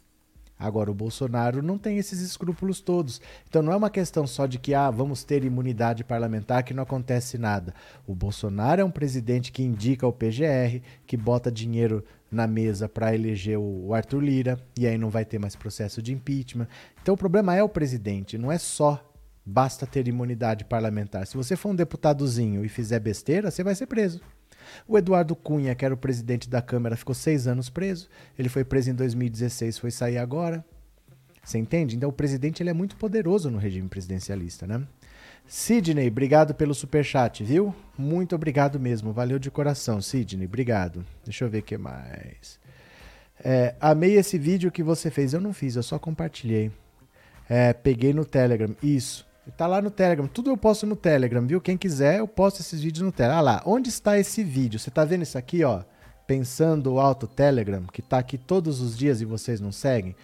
Agora, o Bolsonaro não tem esses escrúpulos todos. Então, não é uma questão só de que ah, vamos ter imunidade parlamentar que não acontece nada. O Bolsonaro é um presidente que indica o PGR, que bota dinheiro na mesa para eleger o Arthur Lira, e aí não vai ter mais processo de impeachment. Então, o problema é o presidente, não é só basta ter imunidade parlamentar. Se você for um deputadozinho e fizer besteira, você vai ser preso. O Eduardo Cunha, que era o presidente da Câmara, ficou seis anos preso. Ele foi preso em 2016, foi sair agora. Você entende? Então o presidente ele é muito poderoso no regime presidencialista, né? Sidney, obrigado pelo superchat, viu? Muito obrigado mesmo. Valeu de coração, Sidney. Obrigado. Deixa eu ver o que mais. É, amei esse vídeo que você fez. Eu não fiz, eu só compartilhei. É, peguei no Telegram. Isso. Tá lá no Telegram. Tudo eu posto no Telegram, viu? Quem quiser, eu posto esses vídeos no Telegram. Ah lá, onde está esse vídeo? Você tá vendo isso aqui, ó? Pensando Alto Telegram, que tá aqui todos os dias e vocês não seguem.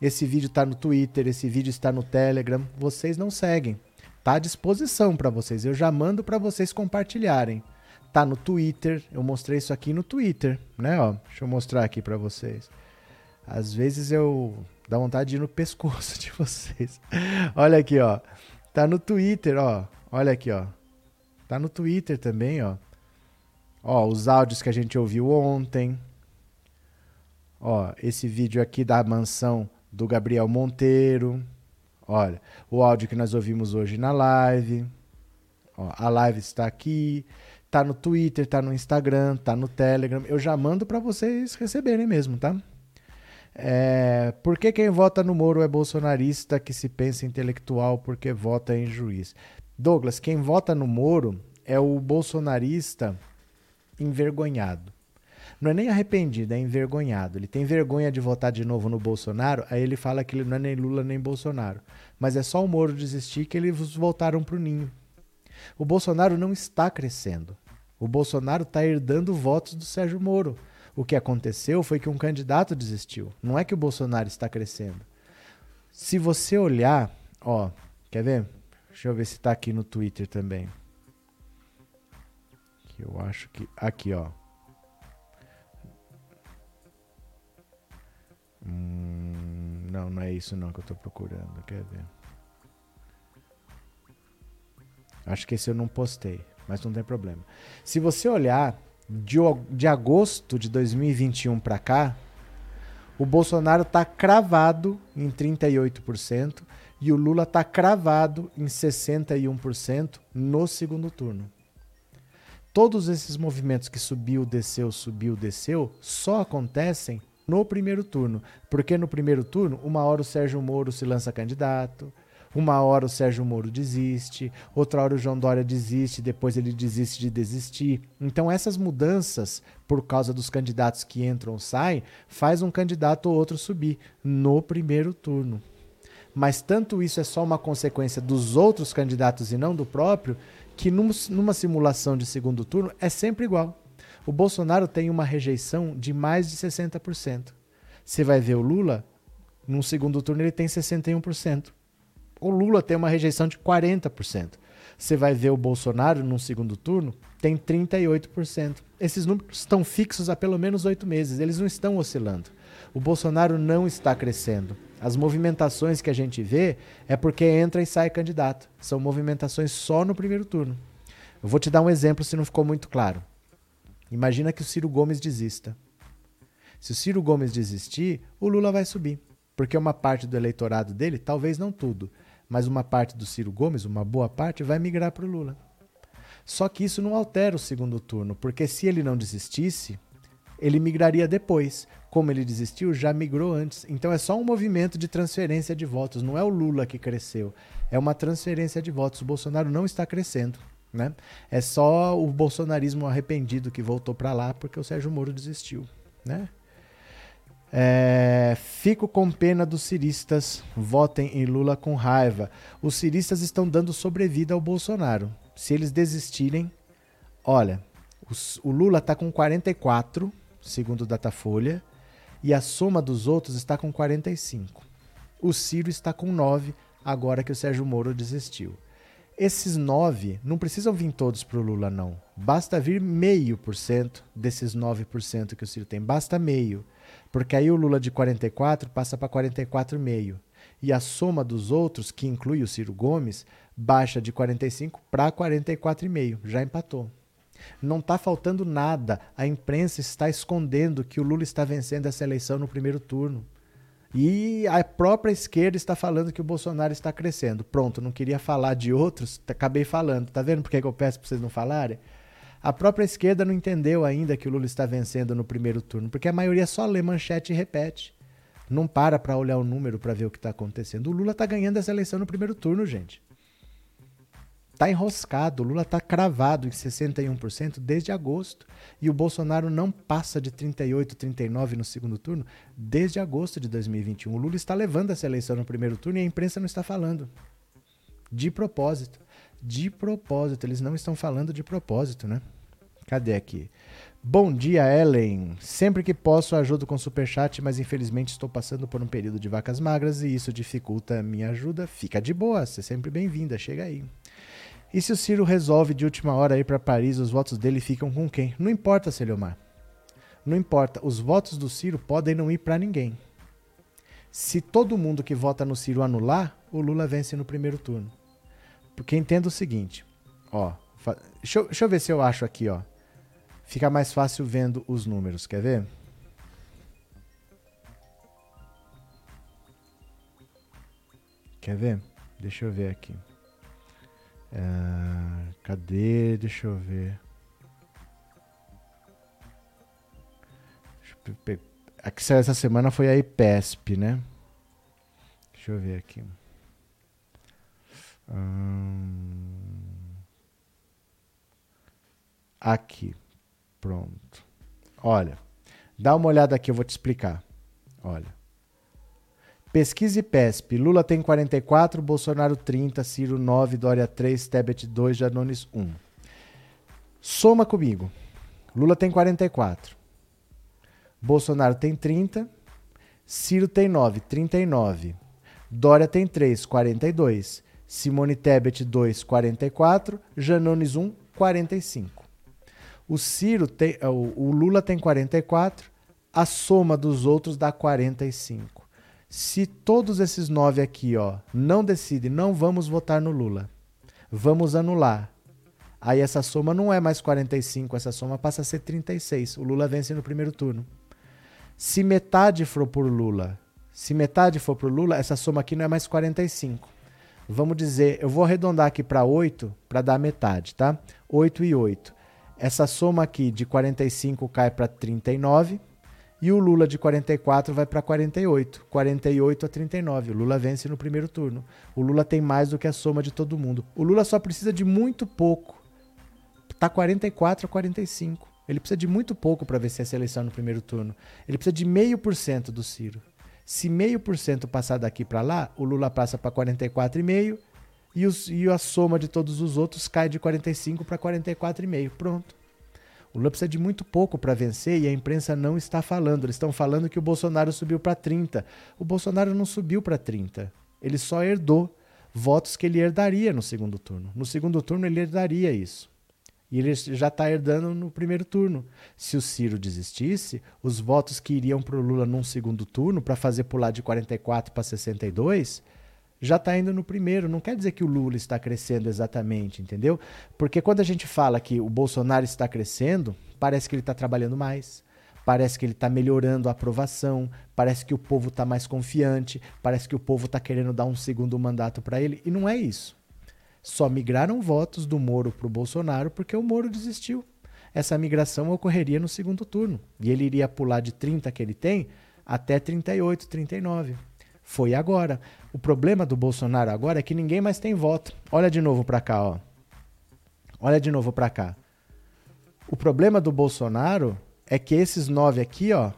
Esse vídeo tá no Twitter, esse vídeo está no Telegram. Vocês não seguem. Tá à disposição para vocês. Eu já mando para vocês compartilharem. Tá no Twitter. Eu mostrei isso aqui no Twitter, né, ó? Deixa eu mostrar aqui para vocês. Às vezes eu dá vontade de ir no pescoço de vocês. Olha aqui, ó. Tá no Twitter, ó. Olha aqui, ó. Tá no Twitter também, ó. Ó, os áudios que a gente ouviu ontem. Ó, esse vídeo aqui da mansão do Gabriel Monteiro. Olha, o áudio que nós ouvimos hoje na live. Ó, a live está aqui. Tá no Twitter, tá no Instagram, tá no Telegram. Eu já mando para vocês receberem mesmo, tá? É, por que quem vota no Moro é bolsonarista que se pensa intelectual porque vota em juiz? Douglas, quem vota no Moro é o bolsonarista envergonhado. Não é nem arrependido, é envergonhado. Ele tem vergonha de votar de novo no Bolsonaro, aí ele fala que ele não é nem Lula nem Bolsonaro. Mas é só o Moro desistir que eles voltaram para o ninho. O Bolsonaro não está crescendo. O Bolsonaro está herdando votos do Sérgio Moro. O que aconteceu foi que um candidato desistiu. Não é que o Bolsonaro está crescendo. Se você olhar, ó, quer ver? Deixa eu ver se está aqui no Twitter também. Eu acho que aqui, ó. Hum, não, não é isso não que eu estou procurando. Quer ver? Acho que esse eu não postei, mas não tem problema. Se você olhar de, de agosto de 2021 para cá, o Bolsonaro está cravado em 38% e o Lula está cravado em 61% no segundo turno. Todos esses movimentos que subiu, desceu, subiu, desceu, só acontecem no primeiro turno. Porque no primeiro turno, uma hora o Sérgio Moro se lança candidato, Uma hora o Sérgio Moro desiste, outra hora o João Dória desiste, depois ele desiste de desistir. Então essas mudanças, por causa dos candidatos que entram ou saem, faz um candidato ou outro subir no primeiro turno. Mas tanto isso é só uma consequência dos outros candidatos e não do próprio, que numa simulação de segundo turno é sempre igual. O Bolsonaro tem uma rejeição de mais de 60%. Você vai ver o Lula, num segundo turno ele tem 61%. O Lula tem uma rejeição de 40%. Você vai ver o Bolsonaro num segundo turno, tem 38%. Esses números estão fixos há pelo menos oito meses, eles não estão oscilando. O Bolsonaro não está crescendo. As movimentações que a gente vê é porque entra e sai candidato. São movimentações só no primeiro turno. Eu vou te dar um exemplo se não ficou muito claro. Imagina que o Ciro Gomes desista. Se o Ciro Gomes desistir, o Lula vai subir. Porque uma parte do eleitorado dele, talvez não tudo, mas uma parte do Ciro Gomes, uma boa parte, vai migrar para o Lula. Só que isso não altera o segundo turno, porque se ele não desistisse, ele migraria depois. Como ele desistiu, já migrou antes. Então é só um movimento de transferência de votos, não é o Lula que cresceu, é uma transferência de votos. O Bolsonaro não está crescendo. Né? É só o bolsonarismo arrependido que voltou para lá porque o Sérgio Moro desistiu. Né? É, fico com pena dos ciristas. Votem em Lula com raiva. Os ciristas estão dando sobrevida ao Bolsonaro. Se eles desistirem, olha, os, o Lula está com 44, segundo o Datafolha, e a soma dos outros está com 45. O Ciro está com 9, agora que o Sérgio Moro desistiu. Esses 9 não precisam vir todos para o Lula, não. Basta vir meio por cento desses 9% que o Ciro tem. Basta meio. Porque aí o Lula de 44 passa para 44,5. E a soma dos outros, que inclui o Ciro Gomes, baixa de 45 para 44,5. Já empatou. Não está faltando nada. A imprensa está escondendo que o Lula está vencendo essa eleição no primeiro turno. E a própria esquerda está falando que o Bolsonaro está crescendo. Pronto, não queria falar de outros, acabei falando. Tá vendo por que eu peço para vocês não falarem? A própria esquerda não entendeu ainda que o Lula está vencendo no primeiro turno, porque a maioria só lê manchete e repete. Não para para olhar o número para ver o que está acontecendo. O Lula está ganhando essa eleição no primeiro turno, gente. Está enroscado. O Lula está cravado em 61% desde agosto. E o Bolsonaro não passa de 38, 39 no segundo turno desde agosto de 2021. O Lula está levando essa eleição no primeiro turno e a imprensa não está falando. De propósito de propósito. Eles não estão falando de propósito, né? Cadê aqui? Bom dia, Ellen. Sempre que posso ajudo com superchat, mas infelizmente estou passando por um período de vacas magras e isso dificulta a minha ajuda. Fica de boa, você é sempre bem-vinda, chega aí. E se o Ciro resolve de última hora ir para Paris, os votos dele ficam com quem? Não importa, Celiomar. Não importa, os votos do Ciro podem não ir para ninguém. Se todo mundo que vota no Ciro anular, o Lula vence no primeiro turno. Porque entenda o seguinte, ó, deixa eu, deixa eu ver se eu acho aqui, ó. Fica mais fácil vendo os números, quer ver? Quer ver? Deixa eu ver aqui. Uh, cadê? Deixa eu ver. A que saiu essa semana foi a IPESP, né? Deixa eu ver aqui. Hum... Aqui. Pronto. Olha. Dá uma olhada aqui, eu vou te explicar. Olha. Pesquisa PESP. Lula tem 44, Bolsonaro 30, Ciro 9, Dória 3, Tebet 2, Janones 1. Soma comigo. Lula tem 44. Bolsonaro tem 30. Ciro tem 9, 39. Dória tem 3, 42. Simone Tebet 2, 44, Janones 1, 45. O Ciro tem, é, o Lula tem 44, a soma dos outros dá 45. Se todos esses nove aqui, ó, não decidem, não vamos votar no Lula, vamos anular. Aí essa soma não é mais 45, essa soma passa a ser 36. O Lula vence no primeiro turno. Se metade for por Lula, se metade for por Lula, essa soma aqui não é mais 45 vamos dizer, eu vou arredondar aqui para 8 para dar metade, tá? 8 e 8. Essa soma aqui de 45 cai para 39 E o Lula de 44 vai para 48, 48 a 39. O Lula vence no primeiro turno. O Lula tem mais do que a soma de todo mundo. O Lula só precisa de muito pouco. Tá 44 a 45. Ele precisa de muito pouco para vencer essa eleição no primeiro turno. Ele precisa de meio por cento do Ciro. Se meio por cento passar daqui para lá, o Lula passa para 44,5 e, os, e a soma de todos os outros cai de 45 para 44,5. Pronto. O Lula precisa de muito pouco para vencer e a imprensa não está falando. Eles estão falando que o Bolsonaro subiu para 30. O Bolsonaro não subiu para 30. Ele só herdou votos que ele herdaria no segundo turno. No segundo turno ele herdaria isso. E ele já está herdando no primeiro turno. Se o Ciro desistisse, os votos que iriam para o Lula num segundo turno, para fazer pular de 44 para 62, já está indo no primeiro. Não quer dizer que o Lula está crescendo exatamente, entendeu? Porque quando a gente fala que o Bolsonaro está crescendo, parece que ele está trabalhando mais, parece que ele está melhorando a aprovação, parece que o povo está mais confiante, parece que o povo está querendo dar um segundo mandato para ele. E não é isso. Só migraram votos do Moro para o Bolsonaro porque o Moro desistiu. Essa migração ocorreria no segundo turno. E ele iria pular de 30 que ele tem até 38, 39. Foi agora. O problema do Bolsonaro agora é que ninguém mais tem voto. Olha de novo para cá, ó. Olha de novo para cá. O problema do Bolsonaro é que esses nove aqui, ó,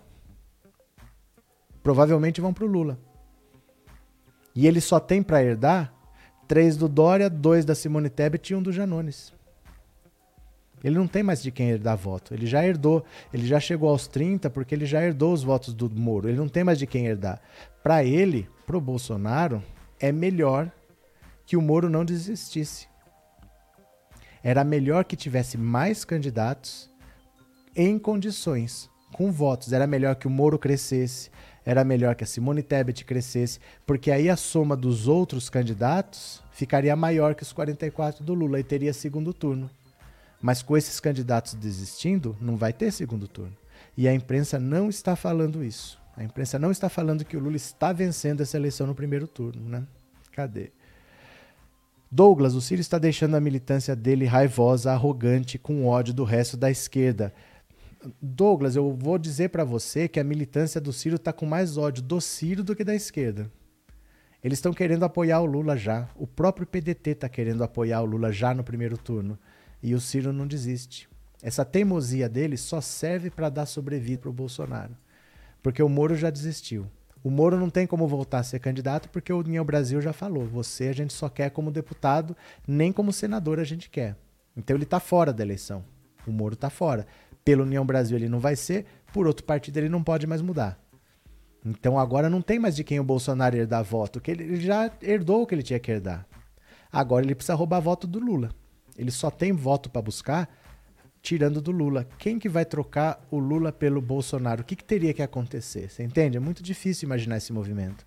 provavelmente vão pro Lula. E ele só tem para herdar três do Dória, dois da Simone Tebet e um do Janones. Ele não tem mais de quem herdar voto. Ele já herdou. Ele já chegou aos 30 porque ele já herdou os votos do Moro. Ele não tem mais de quem herdar. Para ele, pro Bolsonaro, é melhor que o Moro não desistisse. Era melhor que tivesse mais candidatos em condições, com votos. Era melhor que o Moro crescesse, era melhor que a Simone Tebet crescesse, porque aí a soma dos outros candidatos ficaria maior que os 44 do Lula e teria segundo turno. Mas com esses candidatos desistindo, não vai ter segundo turno. E a imprensa não está falando isso. A imprensa não está falando que o Lula está vencendo essa eleição no primeiro turno, né? Cadê? Douglas, o Ciro está deixando a militância dele raivosa, arrogante, com ódio do resto da esquerda. Douglas, eu vou dizer para você que a militância do Ciro está com mais ódio do Ciro do que da esquerda. Eles estão querendo apoiar o Lula já. O próprio PDT está querendo apoiar o Lula já no primeiro turno. E o Ciro não desiste. Essa teimosia dele só serve para dar sobrevida para o Bolsonaro. Porque o Moro já desistiu. O Moro não tem como voltar a ser candidato porque o União Brasil já falou: você a gente só quer como deputado, nem como senador a gente quer. Então ele está fora da eleição. O Moro está fora. Pelo União Brasil ele não vai ser, por outro partido ele não pode mais mudar. Então agora não tem mais de quem o Bolsonaro herdar voto, que ele já herdou o que ele tinha que herdar. Agora ele precisa roubar voto do Lula. Ele só tem voto para buscar tirando do Lula. Quem que vai trocar o Lula pelo Bolsonaro? O que, que teria que acontecer? Você entende? É muito difícil imaginar esse movimento.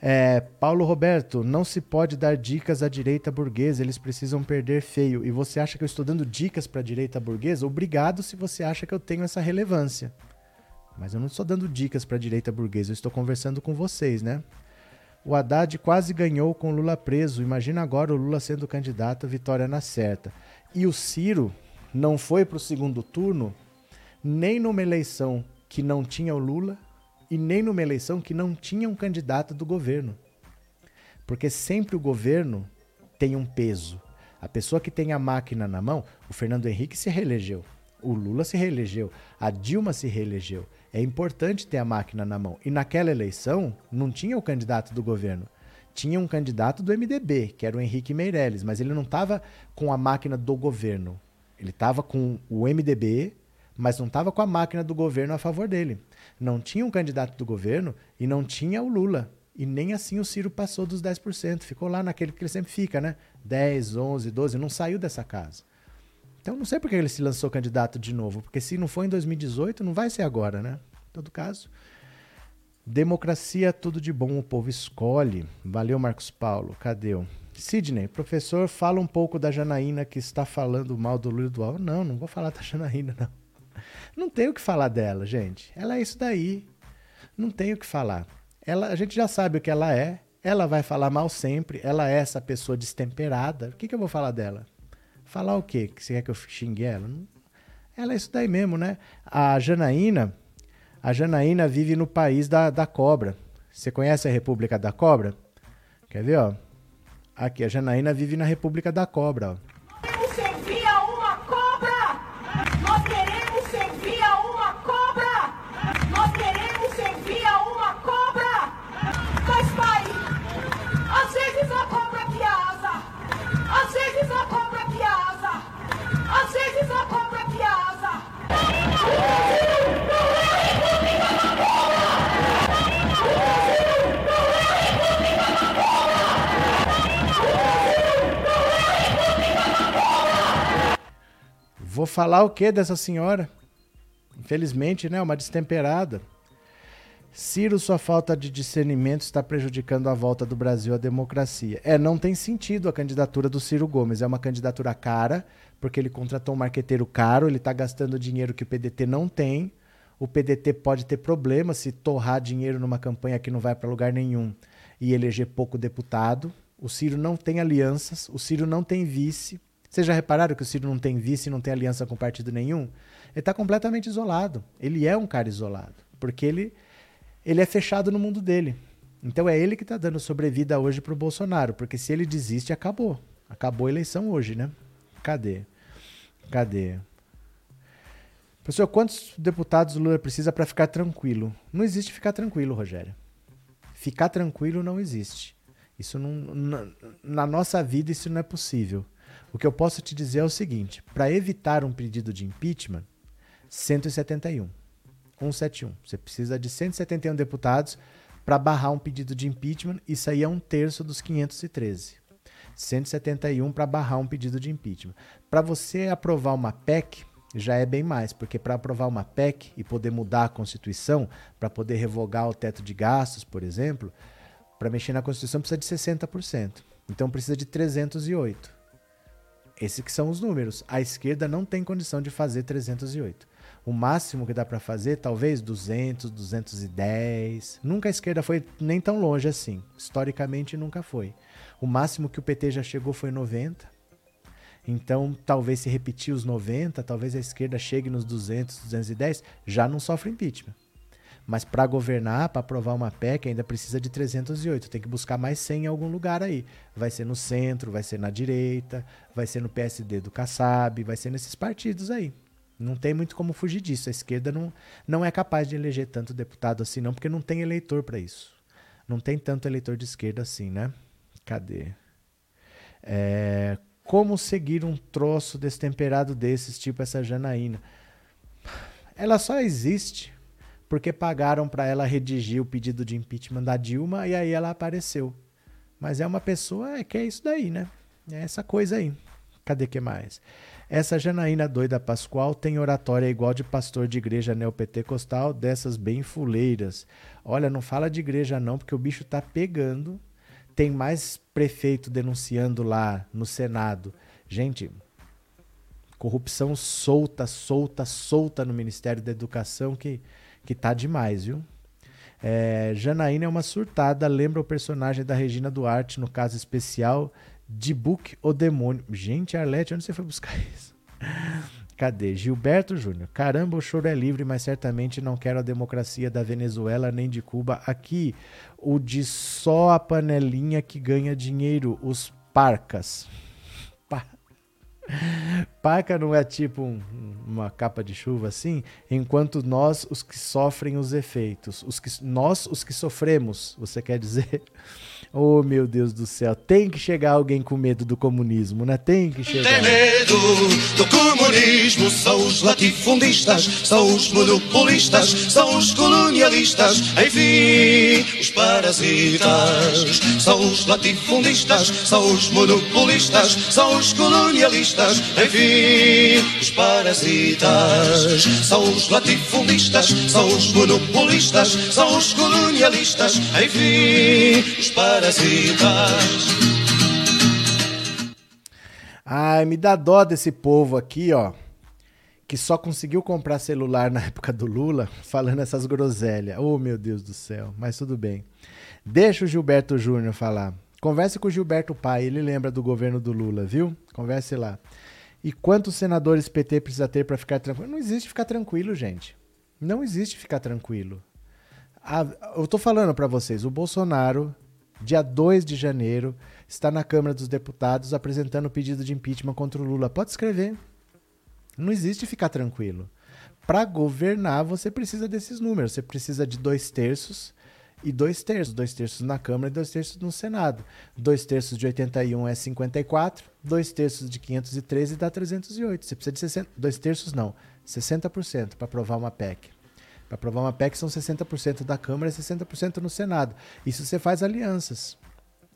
É, Paulo Roberto, não se pode dar dicas à direita burguesa, eles precisam perder feio. E você acha que eu estou dando dicas para a direita burguesa? Obrigado se você acha que eu tenho essa relevância. Mas eu não estou dando dicas para a direita burguesa, eu estou conversando com vocês, né? O Haddad quase ganhou com Lula preso. Imagina agora o Lula sendo candidato, vitória na certa. E o Ciro não foi para o segundo turno nem numa eleição que não tinha o Lula e nem numa eleição que não tinha um candidato do governo. Porque sempre o governo tem um peso. A pessoa que tem a máquina na mão, o Fernando Henrique se reelegeu, o Lula se reelegeu, a Dilma se reelegeu. É importante ter a máquina na mão. E naquela eleição não tinha o candidato do governo. Tinha um candidato do MDB, que era o Henrique Meirelles, mas ele não estava com a máquina do governo. Ele estava com o MDB, mas não estava com a máquina do governo a favor dele. Não tinha um candidato do governo e não tinha o Lula. E nem assim o Ciro passou dos 10%. Ficou lá naquele que ele sempre fica, né? 10, 11, 12, não saiu dessa casa. Então não sei por que ele se lançou candidato de novo, porque se não foi em 2018, não vai ser agora, né? Em todo caso. Democracia, tudo de bom, o povo escolhe. Valeu, Marcos Paulo. Cadê? -o? Sidney, professor, fala um pouco da Janaína que está falando mal do Lula do Alvo. Não, não vou falar da Janaína, não. Não tenho o que falar dela, gente. Ela é isso daí. Não tenho o que falar. Ela, a gente já sabe o que ela é. Ela vai falar mal sempre. Ela é essa pessoa destemperada. O que, que eu vou falar dela? Falar o quê? Que você quer que eu xingue ela? Ela é isso daí mesmo, né? A Janaína, A Janaína vive no país da, da cobra. Você conhece a República da Cobra? Quer ver, ó? Aqui, a Janaína vive na República da Cobra, ó. Falar o que dessa senhora? Infelizmente, né? Uma destemperada. Ciro, sua falta de discernimento está prejudicando a volta do Brasil à democracia. É, não tem sentido a candidatura do Ciro Gomes. É uma candidatura cara, porque ele contratou um marqueteiro caro, ele está gastando dinheiro que o PDT não tem. O PDT pode ter problema se torrar dinheiro numa campanha que não vai para lugar nenhum e eleger pouco deputado. O Ciro não tem alianças, o Ciro não tem vice. Vocês já repararam que o Ciro não tem vice, não tem aliança com partido nenhum? Ele está completamente isolado. Ele é um cara isolado, porque ele, ele é fechado no mundo dele. Então é ele que está dando sobrevida hoje para o Bolsonaro, porque se ele desiste, acabou. Acabou a eleição hoje, né? Cadê? Cadê? Professor, quantos deputados o Lula precisa para ficar tranquilo? Não existe ficar tranquilo, Rogério. Ficar tranquilo não existe. Isso não, na, na nossa vida isso não é possível. O que eu posso te dizer é o seguinte: para evitar um pedido de impeachment, 171. 171. Você precisa de 171 deputados para barrar um pedido de impeachment. Isso aí é um terço dos 513. 171 para barrar um pedido de impeachment. Para você aprovar uma PEC, já é bem mais, porque para aprovar uma PEC e poder mudar a Constituição, para poder revogar o teto de gastos, por exemplo, para mexer na Constituição precisa de 60%. Então precisa de 308. Esses que são os números. A esquerda não tem condição de fazer 308. O máximo que dá para fazer, talvez 200, 210. Nunca a esquerda foi nem tão longe assim. Historicamente, nunca foi. O máximo que o PT já chegou foi 90. Então, talvez se repetir os 90, talvez a esquerda chegue nos 200, 210, já não sofre impeachment. Mas para governar, para aprovar uma PEC, ainda precisa de 308. Tem que buscar mais 100 em algum lugar aí. Vai ser no centro, vai ser na direita, vai ser no PSD do Kassab, vai ser nesses partidos aí. Não tem muito como fugir disso. A esquerda não, não é capaz de eleger tanto deputado assim, não, porque não tem eleitor para isso. Não tem tanto eleitor de esquerda assim, né? Cadê? É, como seguir um troço destemperado desses, tipo essa Janaína? Ela só existe porque pagaram para ela redigir o pedido de impeachment da Dilma e aí ela apareceu. Mas é uma pessoa que é isso daí, né? É essa coisa aí. Cadê que mais? Essa Janaína doida Pascoal tem oratória igual de pastor de igreja neopentecostal, dessas bem fuleiras. Olha, não fala de igreja não, porque o bicho tá pegando. Tem mais prefeito denunciando lá no Senado. Gente, corrupção solta, solta, solta no Ministério da Educação que que tá demais, viu? É, Janaína é uma surtada, lembra o personagem da Regina Duarte no caso especial de Book o Demônio. Gente, Arlete, onde você foi buscar isso? Cadê? Gilberto Júnior. Caramba, o choro é livre, mas certamente não quero a democracia da Venezuela nem de Cuba aqui. O de só a panelinha que ganha dinheiro, os parcas. Paca não é tipo um, uma capa de chuva assim, enquanto nós, os que sofrem os efeitos, os que, nós, os que sofremos, você quer dizer? Oh, meu Deus do céu, tem que chegar alguém com medo do comunismo, né? Tem que chegar. Tem medo do comunismo, são os latifundistas, são os monopolistas, são os colonialistas, enfim, os parasitas. São os latifundistas, são os monopolistas, são os colonialistas, enfim, os parasitas. São os latifundistas, são os monopolistas, são os colonialistas, enfim, os parasitas parasitas. Ai, me dá dó desse povo aqui, ó, que só conseguiu comprar celular na época do Lula, falando essas groselhas. Oh, meu Deus do céu, mas tudo bem. Deixa o Gilberto Júnior falar. Converse com o Gilberto Pai, ele lembra do governo do Lula, viu? Converse lá. E quantos senadores PT precisa ter para ficar tranquilo? Não existe ficar tranquilo, gente. Não existe ficar tranquilo. A, eu tô falando para vocês, o Bolsonaro, dia 2 de janeiro, está na Câmara dos Deputados apresentando o pedido de impeachment contra o Lula. Pode escrever. Não existe ficar tranquilo. Para governar, você precisa desses números. Você precisa de dois terços e dois terços. Dois terços na Câmara e dois terços no Senado. Dois terços de 81 é 54, dois terços de 513 dá 308. Você precisa de 60, dois terços não, 60% para aprovar uma PEC. Para aprovar uma PEC são 60% da Câmara e 60% no Senado. Isso você faz alianças.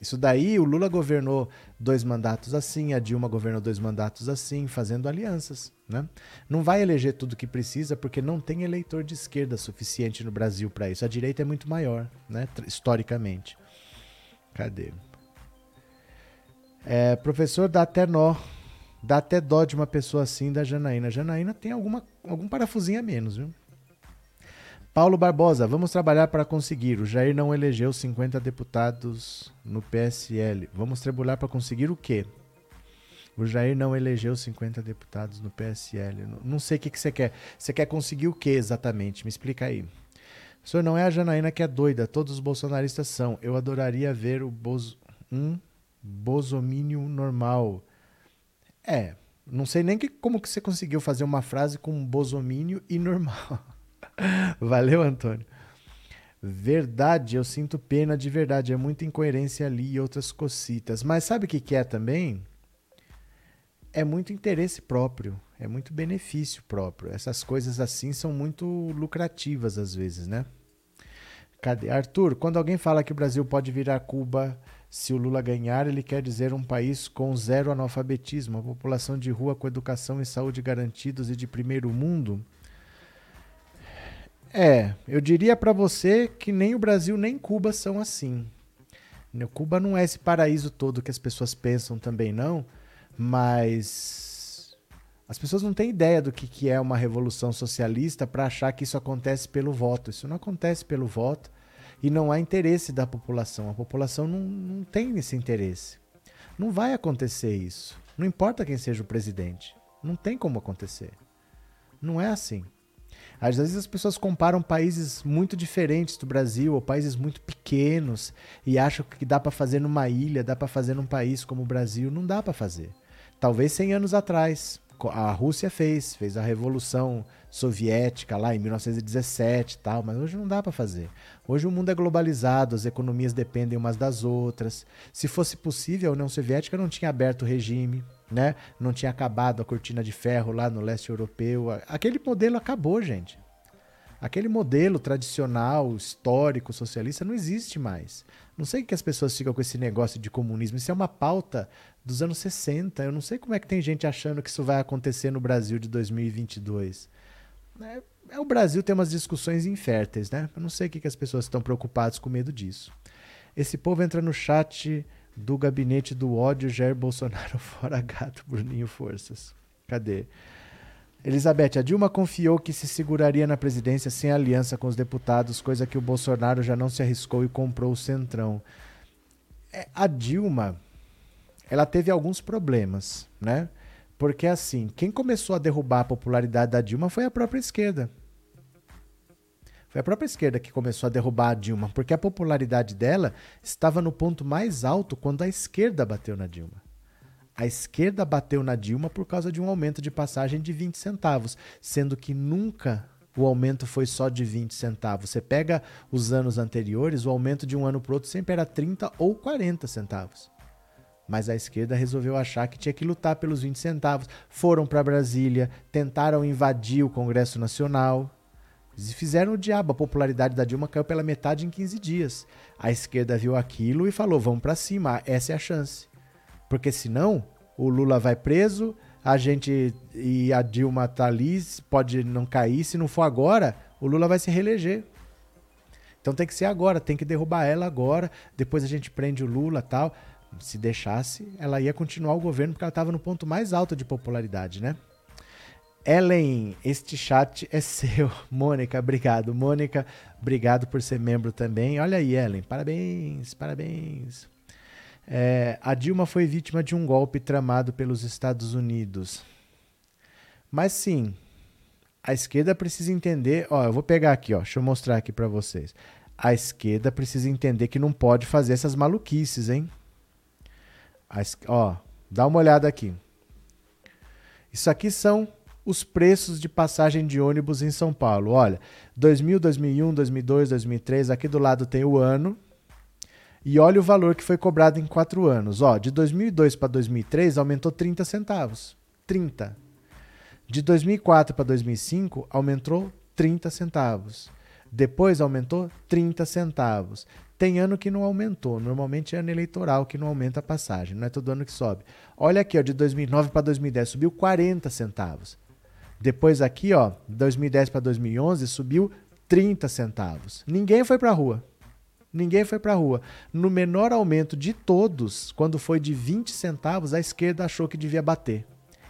Isso daí, o Lula governou dois mandatos assim, a Dilma governou dois mandatos assim, fazendo alianças. Né? Não vai eleger tudo que precisa, porque não tem eleitor de esquerda suficiente no Brasil para isso. A direita é muito maior, né? historicamente. Cadê? É, professor, dá até nó. Dá até dó de uma pessoa assim da Janaína. Janaína tem alguma, algum parafusinho a menos, viu? Paulo Barbosa, vamos trabalhar para conseguir. O Jair não elegeu 50 deputados no PSL. Vamos trabalhar para conseguir o quê? O Jair não elegeu 50 deputados no PSL. Não sei o que, que você quer. Você quer conseguir o quê exatamente? Me explica aí. O senhor não é a Janaína que é doida. Todos os bolsonaristas são. Eu adoraria ver o Bozo, um bosomínio normal. É, não sei nem que, como que você conseguiu fazer uma frase com bosomínio e normal. Valeu, Antônio. Verdade, eu sinto pena de verdade. É muita incoerência ali e outras cocitas. Mas sabe o que, que é também? É muito interesse próprio, é muito benefício próprio. Essas coisas assim são muito lucrativas às vezes, né? Cadê? Arthur, quando alguém fala que o Brasil pode virar Cuba se o Lula ganhar, ele quer dizer um país com zero analfabetismo, a população de rua com educação e saúde garantidos e de primeiro mundo. É, eu diria para você que nem o Brasil nem Cuba são assim. Cuba não é esse paraíso todo que as pessoas pensam também, não, mas as pessoas não têm ideia do que, é uma revolução socialista para achar que isso acontece pelo voto. Isso não acontece pelo voto e não há interesse da população. A população não, não tem esse interesse. Não vai acontecer isso. Não importa quem seja o presidente. Não tem como acontecer. Não é assim. Às vezes as pessoas comparam países muito diferentes do Brasil ou países muito pequenos e acham que dá para fazer numa ilha, dá para fazer num país como o Brasil. Não dá para fazer. Talvez 100 anos atrás. A Rússia fez, fez a Revolução Soviética lá em 1917 e tal, mas hoje não dá para fazer. Hoje o mundo é globalizado, as economias dependem umas das outras. Se fosse possível, a União Soviética não tinha aberto o regime, né? Não tinha acabado a cortina de ferro lá no leste europeu. Aquele modelo acabou, gente. Aquele modelo tradicional, histórico, socialista não existe mais. Não sei que as pessoas ficam com esse negócio de comunismo. Isso é uma pauta dos anos 60. Eu não sei como é que tem gente achando que isso vai acontecer no Brasil de 2022. É, é o Brasil tem umas discussões inférteis, né? Eu não sei o que, que as pessoas estão preocupadas com medo disso. Esse povo entra no chat do gabinete do ódio Jair Bolsonaro fora gato, Bruninho Forças. Cadê? Elizabeth, a Dilma confiou que se seguraria na presidência sem aliança com os deputados, coisa que o Bolsonaro já não se arriscou e comprou o Centrão. É, a Dilma, ela teve alguns problemas, né? Porque assim, quem começou a derrubar a popularidade da Dilma foi a própria esquerda. Foi a própria esquerda que começou a derrubar a Dilma, porque a popularidade dela estava no ponto mais alto quando a esquerda bateu na Dilma. A esquerda bateu na Dilma por causa de um aumento de passagem de 20 centavos, sendo que nunca o aumento foi só de 20 centavos. Você pega os anos anteriores, o aumento de um ano para outro sempre era 30 ou 40 centavos. Mas a esquerda resolveu achar que tinha que lutar pelos 20 centavos. Foram para Brasília, tentaram invadir o Congresso Nacional, eles fizeram o diabo. A popularidade da Dilma caiu pela metade em 15 dias. A esquerda viu aquilo e falou: vamos para cima, essa é a chance. Porque senão o Lula vai preso, a gente e a Dilma tá ali, pode não cair. Se não for agora, o Lula vai se reeleger. Então tem que ser agora, tem que derrubar ela agora. Depois a gente prende o Lula tal. Se deixasse, ela ia continuar o governo porque ela estava no ponto mais alto de popularidade, né? Ellen, este chat é seu. Mônica, obrigado. Mônica, obrigado por ser membro também. Olha aí, Ellen, parabéns, parabéns. É, a Dilma foi vítima de um golpe tramado pelos Estados Unidos. Mas sim, A esquerda precisa entender, ó, eu vou pegar aqui, ó, deixa eu mostrar aqui para vocês. A esquerda precisa entender que não pode fazer essas maluquices, hein? A, ó, dá uma olhada aqui. Isso aqui são os preços de passagem de ônibus em São Paulo. Olha, 2000, 2001, 2002, 2003, aqui do lado tem o ano. E olha o valor que foi cobrado em quatro anos. Ó, de 2002 para 2003 aumentou 30 centavos. 30. De 2004 para 2005 aumentou 30 centavos. Depois aumentou 30 centavos. Tem ano que não aumentou. Normalmente é ano eleitoral que não aumenta a passagem. Não é todo ano que sobe. Olha aqui, ó, de 2009 para 2010 subiu 40 centavos. Depois aqui, ó, 2010 para 2011 subiu 30 centavos. Ninguém foi para a rua. Ninguém foi para a rua. No menor aumento de todos, quando foi de 20 centavos, a esquerda achou que devia bater.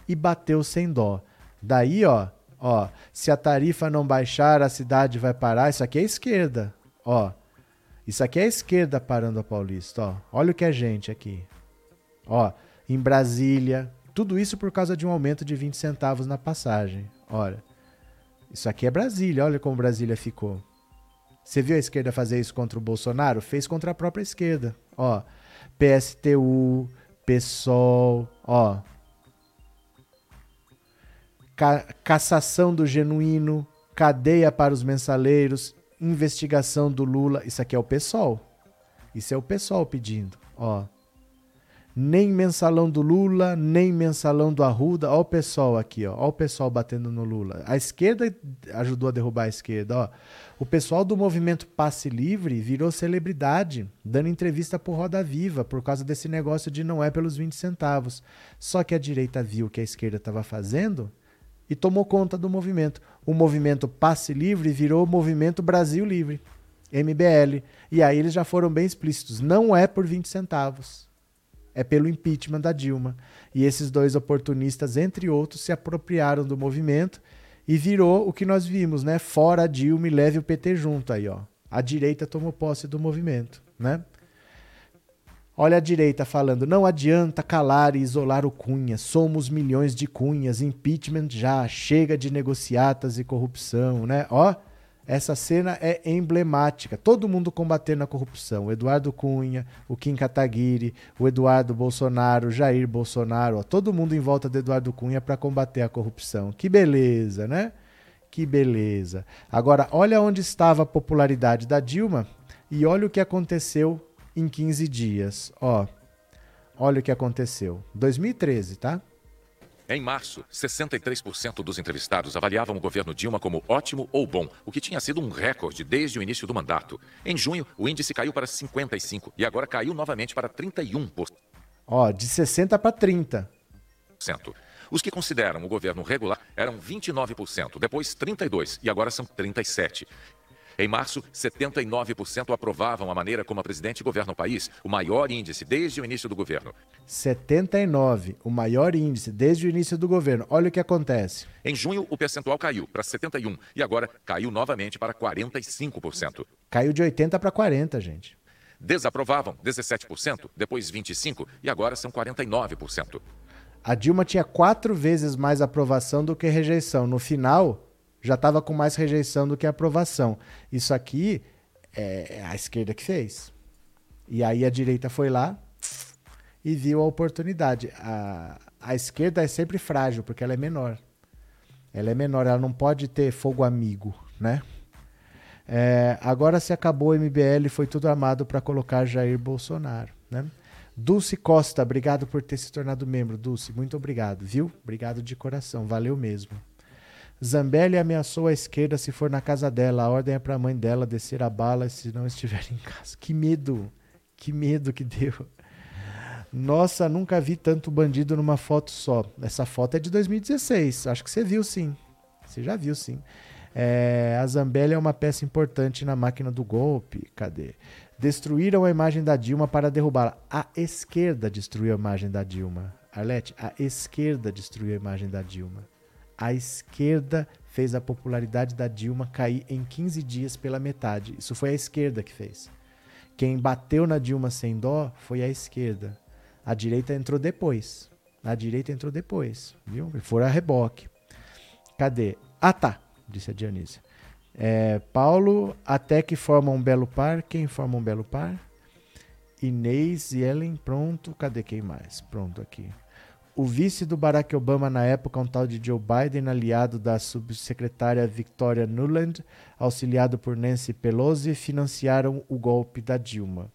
E bateu sem dó. Daí, ó, ó, se a tarifa não baixar, a cidade vai parar. Isso aqui é esquerda, ó. Isso aqui é a esquerda parando a Paulista, ó. Olha o que é gente aqui. Ó, em Brasília, tudo isso por causa de um aumento de 20 centavos na passagem. Olha, isso aqui é Brasília, olha como Brasília ficou. Você viu a esquerda fazer isso contra o Bolsonaro? Fez contra a própria esquerda. Ó, PSTU, PSOL, ó. Ca cassação do genuíno, cadeia para os mensaleiros, investigação do Lula. Isso aqui é o PSOL. Isso é o PSOL pedindo, ó nem mensalão do Lula, nem mensalão do Arruda. Ó o pessoal aqui, ó. Ó o pessoal batendo no Lula. A esquerda ajudou a derrubar a esquerda, ó. O pessoal do movimento Passe Livre virou celebridade, dando entrevista por Roda Viva por causa desse negócio de não é pelos 20 centavos. Só que a direita viu o que a esquerda estava fazendo e tomou conta do movimento. O movimento Passe Livre virou o movimento Brasil Livre, MBL. E aí eles já foram bem explícitos. Não é por 20 centavos é pelo impeachment da Dilma. E esses dois oportunistas, entre outros, se apropriaram do movimento e virou o que nós vimos, né? Fora a Dilma e leve o PT junto aí, ó. A direita tomou posse do movimento, né? Olha a direita falando: não adianta calar e isolar o Cunha, somos milhões de cunhas, impeachment já, chega de negociatas e corrupção, né? Ó, essa cena é emblemática. Todo mundo combatendo a corrupção. O Eduardo Cunha, o Kim Kataguiri, o Eduardo Bolsonaro, o Jair Bolsonaro, ó, todo mundo em volta do Eduardo Cunha para combater a corrupção. Que beleza, né? Que beleza. Agora, olha onde estava a popularidade da Dilma e olha o que aconteceu em 15 dias. Ó, olha o que aconteceu. 2013, tá? Em março, 63% dos entrevistados avaliavam o governo Dilma como ótimo ou bom, o que tinha sido um recorde desde o início do mandato. Em junho, o índice caiu para 55% e agora caiu novamente para 31%. Ó, de 60 para 30. Os que consideram o governo regular eram 29%, depois 32% e agora são 37%. Em março, 79% aprovavam a maneira como a presidente governa o país, o maior índice desde o início do governo. 79, o maior índice desde o início do governo. Olha o que acontece. Em junho, o percentual caiu para 71 e agora caiu novamente para 45%. Caiu de 80 para 40, gente. Desaprovavam 17%, depois 25 e agora são 49%. A Dilma tinha quatro vezes mais aprovação do que rejeição. No final, já estava com mais rejeição do que aprovação. Isso aqui é a esquerda que fez. E aí a direita foi lá e viu a oportunidade. A, a esquerda é sempre frágil, porque ela é menor. Ela é menor, ela não pode ter fogo amigo, né? É, agora se acabou o MBL, foi tudo armado para colocar Jair Bolsonaro, né? Dulce Costa, obrigado por ter se tornado membro, Dulce, muito obrigado, viu? Obrigado de coração, valeu mesmo. Zambelli ameaçou a esquerda se for na casa dela. A ordem é para a mãe dela descer a bala se não estiver em casa. Que medo! Que medo que deu. Nossa, nunca vi tanto bandido numa foto só. Essa foto é de 2016. Acho que você viu sim. Você já viu sim. É, a Zambelli é uma peça importante na máquina do golpe. Cadê? Destruíram a imagem da Dilma para derrubá-la. A esquerda destruiu a imagem da Dilma. Arlete, a esquerda destruiu a imagem da Dilma a esquerda fez a popularidade da Dilma cair em 15 dias pela metade. Isso foi a esquerda que fez. Quem bateu na Dilma sem dó foi a esquerda. A direita entrou depois. A direita entrou depois, viu? Foram a reboque. Cadê? Ah, tá. disse a Dionísia. É, Paulo, até que forma um belo par. Quem forma um belo par? Inês e Ellen, pronto. Cadê quem mais? Pronto aqui. O vice do Barack Obama na época, um tal de Joe Biden, aliado da subsecretária Victoria Nuland, auxiliado por Nancy Pelosi, financiaram o golpe da Dilma.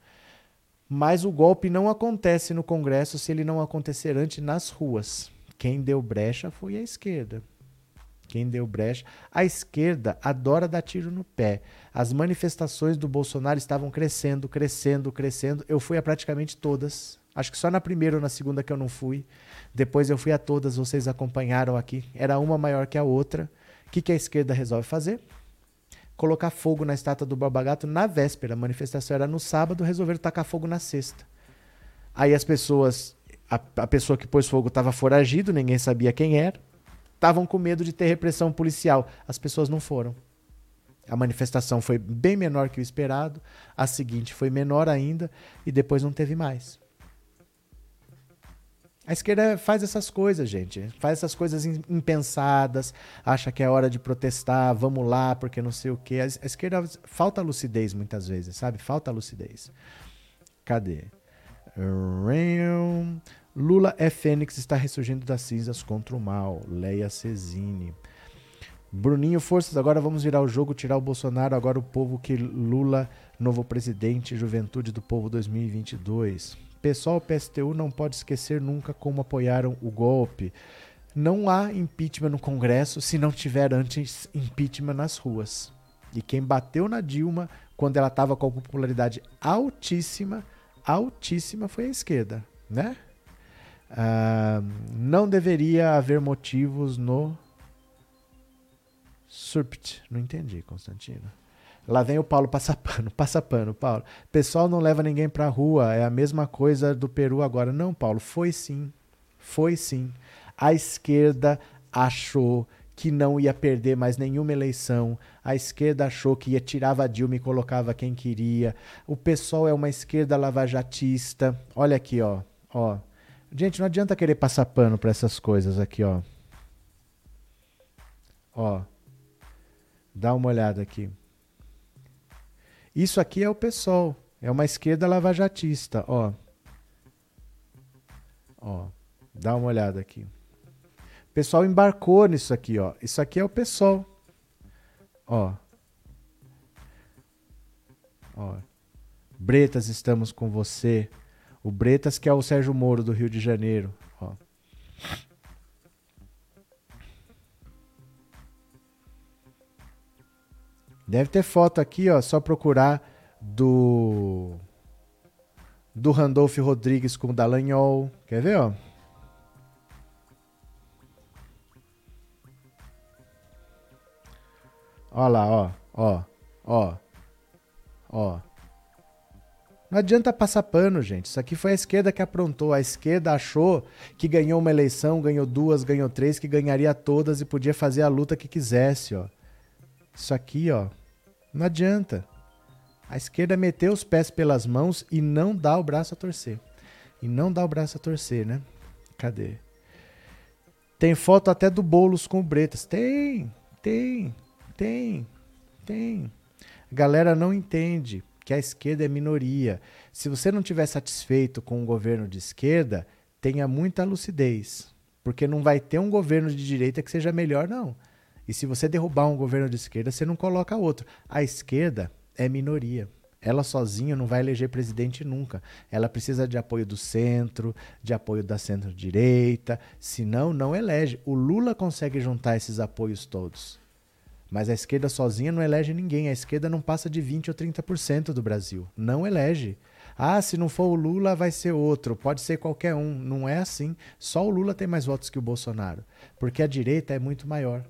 Mas o golpe não acontece no Congresso se ele não acontecer antes nas ruas. Quem deu brecha foi a esquerda. Quem deu brecha? A esquerda adora dar tiro no pé. As manifestações do Bolsonaro estavam crescendo, crescendo, crescendo. Eu fui a praticamente todas. Acho que só na primeira ou na segunda que eu não fui. Depois eu fui a todas, vocês acompanharam aqui. Era uma maior que a outra. O que, que a esquerda resolve fazer? Colocar fogo na estátua do Babagato na véspera. A manifestação era no sábado, resolveram tacar fogo na sexta. Aí as pessoas, a, a pessoa que pôs fogo estava foragido, ninguém sabia quem era. Estavam com medo de ter repressão policial. As pessoas não foram. A manifestação foi bem menor que o esperado, a seguinte foi menor ainda e depois não teve mais. A esquerda faz essas coisas, gente. Faz essas coisas impensadas, acha que é hora de protestar, vamos lá, porque não sei o quê. A esquerda falta lucidez muitas vezes, sabe? Falta lucidez. Cadê? Lula é Fênix, está ressurgindo das cinzas contra o mal. Leia Cezine. Bruninho, forças, agora vamos virar o jogo, tirar o Bolsonaro, agora o povo que Lula, novo presidente, juventude do povo 2022. Pessoal, PSTU não pode esquecer nunca como apoiaram o golpe. Não há impeachment no Congresso se não tiver antes impeachment nas ruas. E quem bateu na Dilma quando ela estava com popularidade altíssima, altíssima foi a esquerda, né? Uh, não deveria haver motivos no SURPT. Não entendi, Constantino. Lá vem o Paulo passa pano, passa pano, Paulo. Pessoal não leva ninguém pra rua, é a mesma coisa do Peru agora. Não, Paulo, foi sim. Foi sim. A esquerda achou que não ia perder mais nenhuma eleição. A esquerda achou que ia tirava Dilma e colocava quem queria. O pessoal é uma esquerda lavajatista. Olha aqui, ó, ó. Gente, não adianta querer passar pano para essas coisas aqui, ó. Ó. Dá uma olhada aqui. Isso aqui é o PSOL. É uma esquerda lavajatista, ó. Ó, dá uma olhada aqui. O pessoal embarcou nisso aqui, ó. Isso aqui é o PSOL. Ó. Ó. Bretas, estamos com você. O Bretas que é o Sérgio Moro do Rio de Janeiro, ó. Deve ter foto aqui, ó, só procurar do do Randolph Rodrigues com o Dallagnol. Quer ver, ó? Ó lá, ó, ó, ó, ó. Não adianta passar pano, gente. Isso aqui foi a esquerda que aprontou. A esquerda achou que ganhou uma eleição, ganhou duas, ganhou três, que ganharia todas e podia fazer a luta que quisesse, ó. Isso aqui, ó, não adianta. A esquerda meteu os pés pelas mãos e não dá o braço a torcer. E não dá o braço a torcer, né? Cadê? Tem foto até do Bolos com o Bretas. Tem, tem, tem, tem. A galera não entende que a esquerda é minoria. Se você não estiver satisfeito com um governo de esquerda, tenha muita lucidez. Porque não vai ter um governo de direita que seja melhor, não. E se você derrubar um governo de esquerda, você não coloca outro. A esquerda é minoria. Ela sozinha não vai eleger presidente nunca. Ela precisa de apoio do centro, de apoio da centro-direita, senão não elege. O Lula consegue juntar esses apoios todos. Mas a esquerda sozinha não elege ninguém. A esquerda não passa de 20 ou 30% do Brasil. Não elege. Ah, se não for o Lula, vai ser outro. Pode ser qualquer um. Não é assim. Só o Lula tem mais votos que o Bolsonaro. Porque a direita é muito maior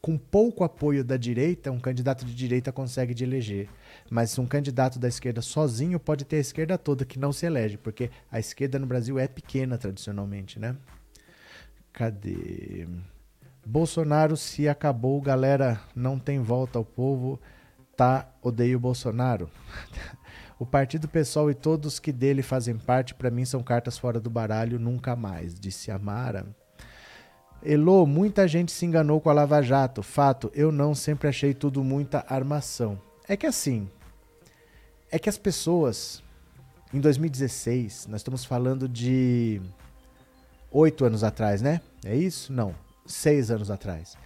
com pouco apoio da direita, um candidato de direita consegue de eleger. Mas um candidato da esquerda sozinho pode ter a esquerda toda que não se elege, porque a esquerda no Brasil é pequena tradicionalmente, né? Cadê? Bolsonaro se acabou, galera, não tem volta ao povo, tá? Odeio Bolsonaro. o Partido Pessoal e todos que dele fazem parte, para mim, são cartas fora do baralho, nunca mais, disse Amara. Elô, muita gente se enganou com a Lava Jato. Fato, eu não sempre achei tudo muita armação. É que assim, é que as pessoas, em 2016, nós estamos falando de oito anos atrás, né? É isso? Não, seis anos atrás.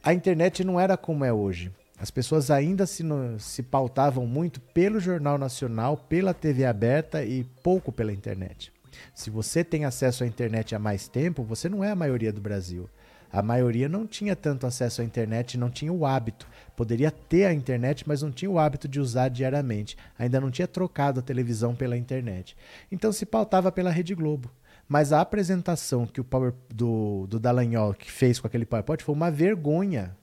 A internet não era como é hoje. As pessoas ainda se, se pautavam muito pelo Jornal Nacional, pela TV aberta e pouco pela internet. Se você tem acesso à internet há mais tempo, você não é a maioria do Brasil. A maioria não tinha tanto acesso à internet, não tinha o hábito. Poderia ter a internet, mas não tinha o hábito de usar diariamente. Ainda não tinha trocado a televisão pela internet. Então se pautava pela Rede Globo. Mas a apresentação que o Power do, do Dallagnol que fez com aquele PowerPoint foi uma vergonha.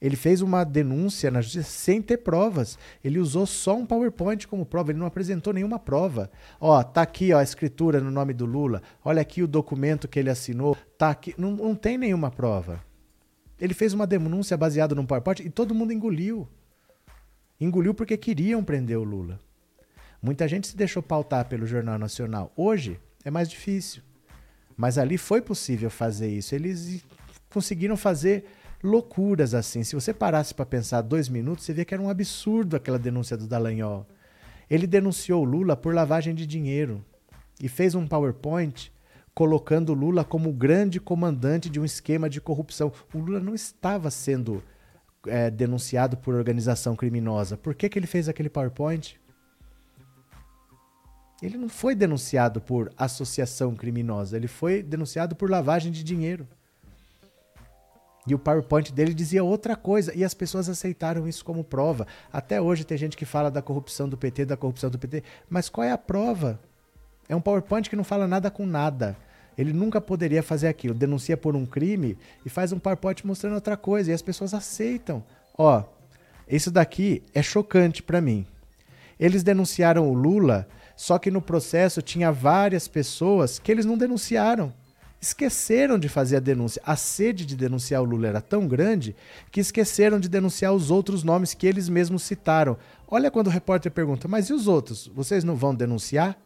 Ele fez uma denúncia na justiça sem ter provas. Ele usou só um PowerPoint como prova, ele não apresentou nenhuma prova. Ó, tá aqui ó, a escritura no nome do Lula. Olha aqui o documento que ele assinou. Tá aqui. Não, não tem nenhuma prova. Ele fez uma denúncia baseada num PowerPoint e todo mundo engoliu. Engoliu porque queriam prender o Lula. Muita gente se deixou pautar pelo Jornal Nacional. Hoje é mais difícil. Mas ali foi possível fazer isso. Eles conseguiram fazer loucuras assim. Se você parasse para pensar dois minutos, você vê que era um absurdo aquela denúncia do Dallagnol. Ele denunciou Lula por lavagem de dinheiro e fez um PowerPoint colocando Lula como grande comandante de um esquema de corrupção. O Lula não estava sendo é, denunciado por organização criminosa. Por que, que ele fez aquele PowerPoint? Ele não foi denunciado por associação criminosa, ele foi denunciado por lavagem de dinheiro. E o PowerPoint dele dizia outra coisa, e as pessoas aceitaram isso como prova. Até hoje tem gente que fala da corrupção do PT, da corrupção do PT, mas qual é a prova? É um PowerPoint que não fala nada com nada. Ele nunca poderia fazer aquilo. Denuncia por um crime e faz um PowerPoint mostrando outra coisa, e as pessoas aceitam. Ó, isso daqui é chocante para mim. Eles denunciaram o Lula, só que no processo tinha várias pessoas que eles não denunciaram esqueceram de fazer a denúncia. A sede de denunciar o Lula era tão grande que esqueceram de denunciar os outros nomes que eles mesmos citaram. Olha quando o repórter pergunta: Mas e os outros? Vocês não vão denunciar?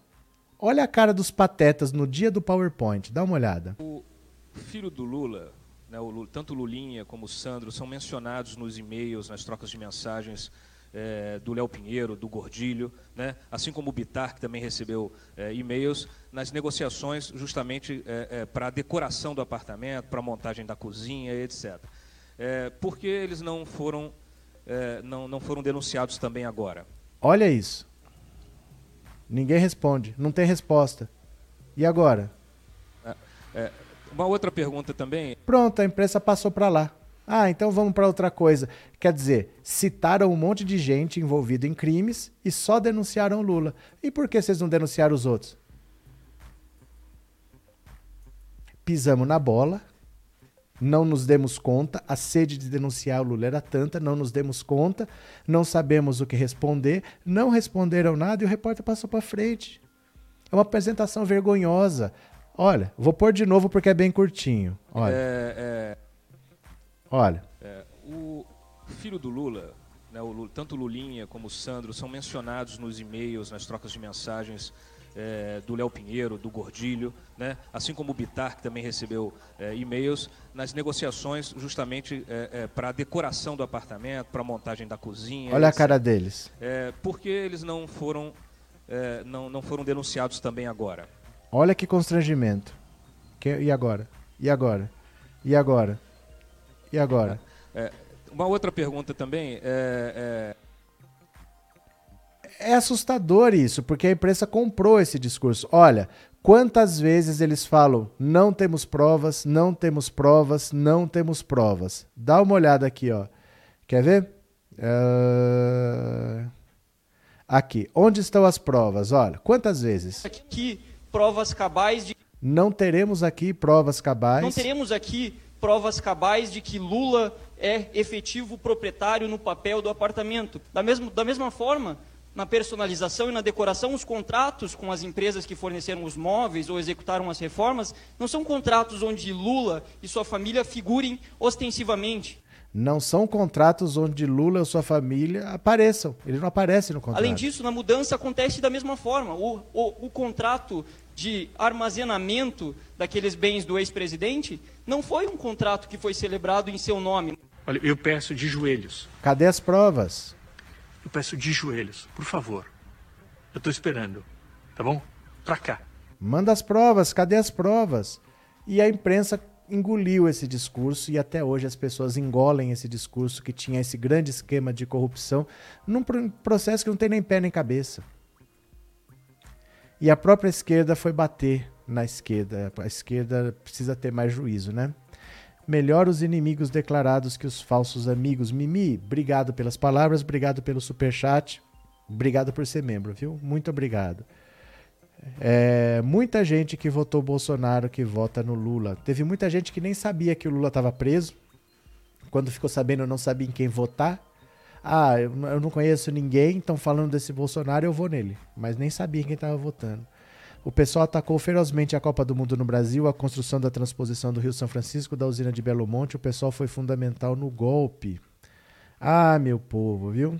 Olha a cara dos patetas no dia do PowerPoint, dá uma olhada. O filho do Lula, né, o Lula tanto Lulinha como o Sandro, são mencionados nos e-mails, nas trocas de mensagens é, do Léo Pinheiro, do Gordilho, né? assim como o Bitar, que também recebeu é, e-mails, nas negociações justamente é, para a decoração do apartamento, para a montagem da cozinha, etc. por que eles não foram, não, não foram denunciados também agora? Olha isso. Ninguém responde, não tem resposta. E agora? uma outra pergunta também. Pronto, a imprensa passou para lá. Ah, então vamos para outra coisa. Quer dizer, citaram um monte de gente envolvida em crimes e só denunciaram Lula. E por que vocês não denunciaram os outros? Pisamos na bola, não nos demos conta, a sede de denunciar o Lula era tanta, não nos demos conta, não sabemos o que responder, não responderam nada e o repórter passou para frente. É uma apresentação vergonhosa. Olha, vou pôr de novo porque é bem curtinho. Olha. É, é... Olha. É, o filho do Lula, né, o Lula, tanto o Lulinha como o Sandro, são mencionados nos e-mails, nas trocas de mensagens é, do Léo Pinheiro, do Gordilho, né, assim como o Bitar, que também recebeu é, e-mails, nas negociações justamente é, é para a decoração do apartamento, para a montagem da cozinha. Olha a cara deles. É, por que eles não foram, é, não, não foram denunciados também agora? Olha que constrangimento. Que, e agora? E agora? E agora? E agora? É, uma outra pergunta também é, é... é assustador isso, porque a imprensa comprou esse discurso. Olha, quantas vezes eles falam: não temos provas, não temos provas, não temos provas. Dá uma olhada aqui, ó. Quer ver? Uh... Aqui, onde estão as provas? Olha, quantas vezes? Aqui, provas cabais de. Não teremos aqui provas cabais. Não teremos aqui provas cabais de que Lula é efetivo proprietário no papel do apartamento. Da, mesmo, da mesma forma, na personalização e na decoração, os contratos com as empresas que forneceram os móveis ou executaram as reformas não são contratos onde Lula e sua família figurem ostensivamente. Não são contratos onde Lula ou sua família apareçam. Ele não aparece no contrato. Além disso, na mudança acontece da mesma forma. O, o, o contrato de armazenamento daqueles bens do ex-presidente não foi um contrato que foi celebrado em seu nome. Olha, eu peço de joelhos. Cadê as provas? Eu peço de joelhos, por favor. Eu estou esperando, tá bom? Pra cá. Manda as provas, cadê as provas? E a imprensa engoliu esse discurso e até hoje as pessoas engolem esse discurso que tinha esse grande esquema de corrupção num processo que não tem nem pé nem cabeça. E a própria esquerda foi bater na esquerda. A esquerda precisa ter mais juízo, né? Melhor os inimigos declarados que os falsos amigos. Mimi, obrigado pelas palavras, obrigado pelo super chat, obrigado por ser membro, viu? Muito obrigado. É, muita gente que votou Bolsonaro que vota no Lula. Teve muita gente que nem sabia que o Lula estava preso. Quando ficou sabendo, não sabia em quem votar. Ah, eu não conheço ninguém, estão falando desse Bolsonaro, eu vou nele. Mas nem sabia quem estava votando. O pessoal atacou ferozmente a Copa do Mundo no Brasil, a construção da transposição do Rio São Francisco, da usina de Belo Monte. O pessoal foi fundamental no golpe. Ah, meu povo, viu?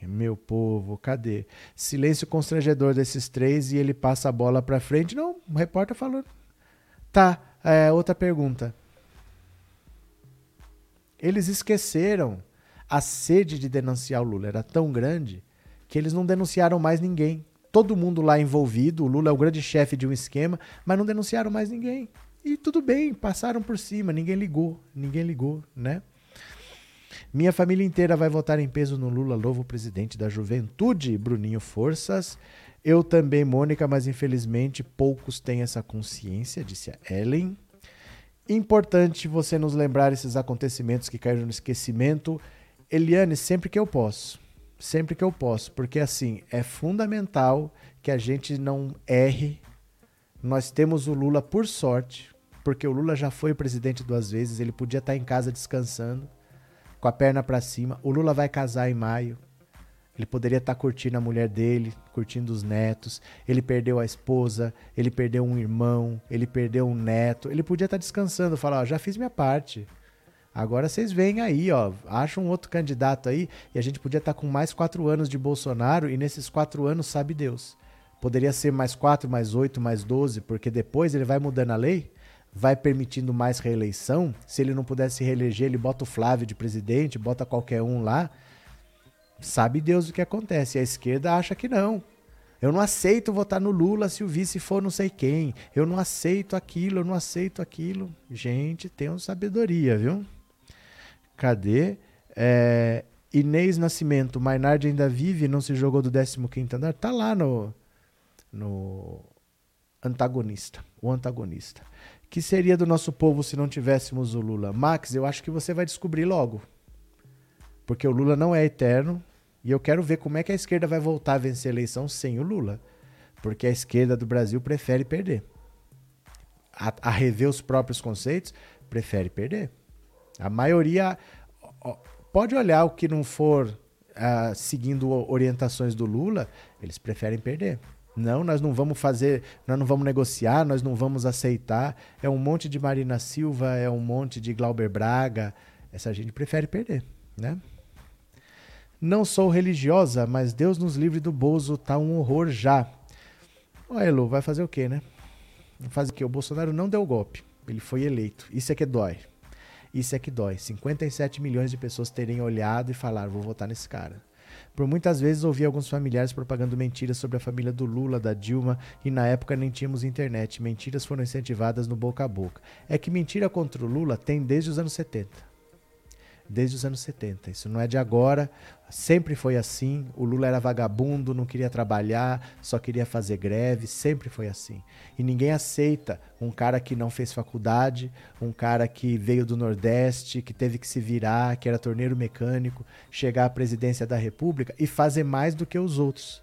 Meu povo, cadê? Silêncio constrangedor desses três e ele passa a bola para frente. Não, o repórter falou. Tá, é, outra pergunta. Eles esqueceram. A sede de denunciar o Lula era tão grande que eles não denunciaram mais ninguém todo mundo lá envolvido. O Lula é o grande chefe de um esquema, mas não denunciaram mais ninguém. E tudo bem, passaram por cima, ninguém ligou, ninguém ligou, né? Minha família inteira vai votar em peso no Lula, novo presidente da juventude, Bruninho Forças. Eu também, Mônica, mas infelizmente poucos têm essa consciência, disse a Ellen. Importante você nos lembrar esses acontecimentos que caíram no esquecimento. Eliane, sempre que eu posso sempre que eu posso, porque assim, é fundamental que a gente não erre. Nós temos o Lula por sorte, porque o Lula já foi presidente duas vezes, ele podia estar em casa descansando, com a perna para cima. O Lula vai casar em maio. Ele poderia estar curtindo a mulher dele, curtindo os netos. Ele perdeu a esposa, ele perdeu um irmão, ele perdeu um neto. Ele podia estar descansando, falar: ó, já fiz minha parte. Agora vocês veem aí, ó, acham um outro candidato aí e a gente podia estar tá com mais quatro anos de Bolsonaro e nesses quatro anos sabe Deus. Poderia ser mais quatro, mais oito, mais doze, porque depois ele vai mudando a lei, vai permitindo mais reeleição. Se ele não pudesse reeleger, ele bota o Flávio de presidente, bota qualquer um lá. Sabe Deus o que acontece. E a esquerda acha que não. Eu não aceito votar no Lula se o vice for não sei quem. Eu não aceito aquilo, eu não aceito aquilo. Gente, tenham sabedoria, viu? Cadê? É, Inês Nascimento, Mainardi ainda vive, não se jogou do 15 andar. Tá lá no, no antagonista, o antagonista. Que seria do nosso povo se não tivéssemos o Lula? Max, eu acho que você vai descobrir logo. Porque o Lula não é eterno e eu quero ver como é que a esquerda vai voltar a vencer a eleição sem o Lula. Porque a esquerda do Brasil prefere perder. A, a rever os próprios conceitos, prefere perder. A maioria pode olhar o que não for uh, seguindo orientações do Lula, eles preferem perder. Não, nós não vamos fazer, nós não vamos negociar, nós não vamos aceitar. É um monte de Marina Silva, é um monte de Glauber Braga. Essa gente prefere perder, né? Não sou religiosa, mas Deus nos livre do Bozo, tá um horror já. Ô, Elo, vai fazer o quê, né? Vai fazer o quê? O Bolsonaro não deu golpe. Ele foi eleito. Isso é que dói. Isso é que dói. 57 milhões de pessoas terem olhado e falar, vou votar nesse cara. Por muitas vezes ouvi alguns familiares propagando mentiras sobre a família do Lula, da Dilma, e na época nem tínhamos internet. Mentiras foram incentivadas no boca a boca. É que mentira contra o Lula tem desde os anos 70 desde os anos 70. Isso não é de agora, sempre foi assim. O Lula era vagabundo, não queria trabalhar, só queria fazer greve, sempre foi assim. E ninguém aceita um cara que não fez faculdade, um cara que veio do Nordeste, que teve que se virar, que era torneiro mecânico, chegar à presidência da República e fazer mais do que os outros.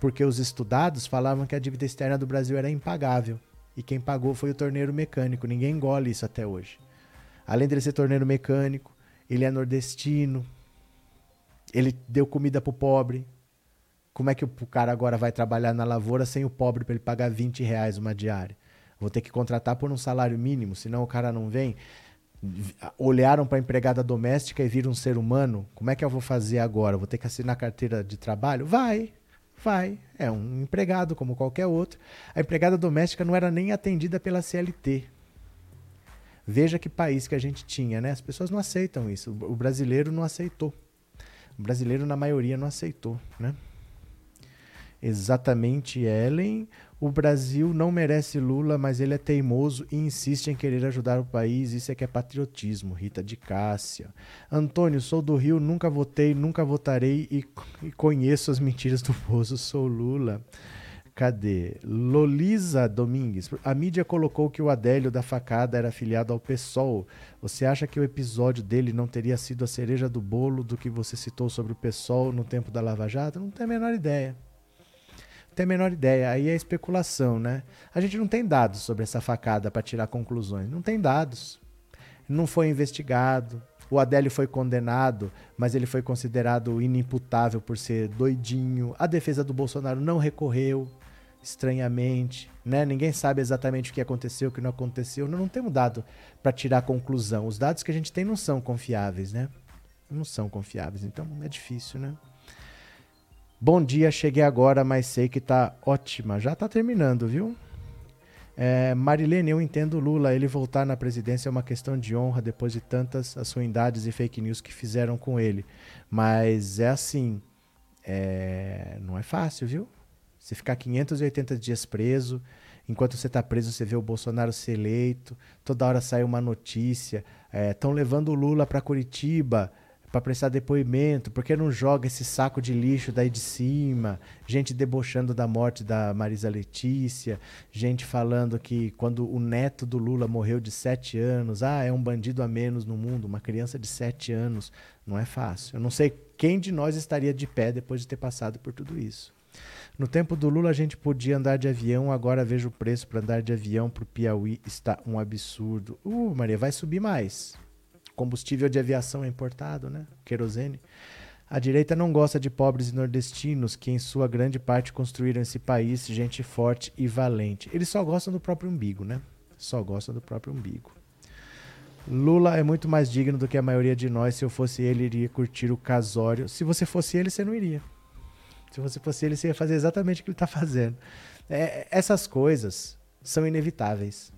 Porque os estudados falavam que a dívida externa do Brasil era impagável. E quem pagou foi o torneiro mecânico. Ninguém engole isso até hoje. Além dele ser torneiro mecânico, ele é nordestino, ele deu comida pro pobre. Como é que o cara agora vai trabalhar na lavoura sem o pobre para ele pagar 20 reais uma diária? Vou ter que contratar por um salário mínimo, senão o cara não vem. olharam para a empregada doméstica e viram um ser humano, como é que eu vou fazer agora? Vou ter que assinar carteira de trabalho? Vai, vai. É um empregado como qualquer outro. A empregada doméstica não era nem atendida pela CLT. Veja que país que a gente tinha, né? As pessoas não aceitam isso. O brasileiro não aceitou. O brasileiro, na maioria, não aceitou, né? Exatamente, Ellen. O Brasil não merece Lula, mas ele é teimoso e insiste em querer ajudar o país. Isso é que é patriotismo. Rita de Cássia. Antônio, sou do Rio, nunca votei, nunca votarei e, e conheço as mentiras do Bozo. Sou Lula. Cadê? Lolisa Domingues. A mídia colocou que o Adélio da facada era afiliado ao PSOL. Você acha que o episódio dele não teria sido a cereja do bolo do que você citou sobre o PSOL no tempo da Lava Jato? Não tenho a menor ideia tem a menor ideia. Aí é especulação, né? A gente não tem dados sobre essa facada para tirar conclusões. Não tem dados. Não foi investigado. O Adélio foi condenado, mas ele foi considerado inimputável por ser doidinho. A defesa do Bolsonaro não recorreu, estranhamente, né? Ninguém sabe exatamente o que aconteceu, o que não aconteceu. Não, não temos dado para tirar conclusão. Os dados que a gente tem não são confiáveis, né? Não são confiáveis, então é difícil, né? Bom dia, cheguei agora, mas sei que tá ótima. Já tá terminando, viu? É, Marilene, eu entendo Lula. Ele voltar na presidência é uma questão de honra depois de tantas açoindades e fake news que fizeram com ele. Mas é assim, é, não é fácil, viu? Você ficar 580 dias preso, enquanto você está preso, você vê o Bolsonaro ser eleito, toda hora sai uma notícia. Estão é, levando o Lula para Curitiba para prestar depoimento, porque não joga esse saco de lixo daí de cima, gente debochando da morte da Marisa Letícia, gente falando que quando o neto do Lula morreu de sete anos, ah, é um bandido a menos no mundo, uma criança de sete anos, não é fácil. Eu não sei quem de nós estaria de pé depois de ter passado por tudo isso. No tempo do Lula a gente podia andar de avião, agora vejo o preço para andar de avião para o Piauí está um absurdo. Uh, Maria, vai subir mais combustível de aviação é importado, né? Querosene. A direita não gosta de pobres nordestinos, que em sua grande parte construíram esse país, gente forte e valente. Eles só gostam do próprio umbigo, né? Só gostam do próprio umbigo. Lula é muito mais digno do que a maioria de nós. Se eu fosse ele, iria curtir o casório. Se você fosse ele, você não iria. Se você fosse ele, você ia fazer exatamente o que ele está fazendo. É, essas coisas são inevitáveis.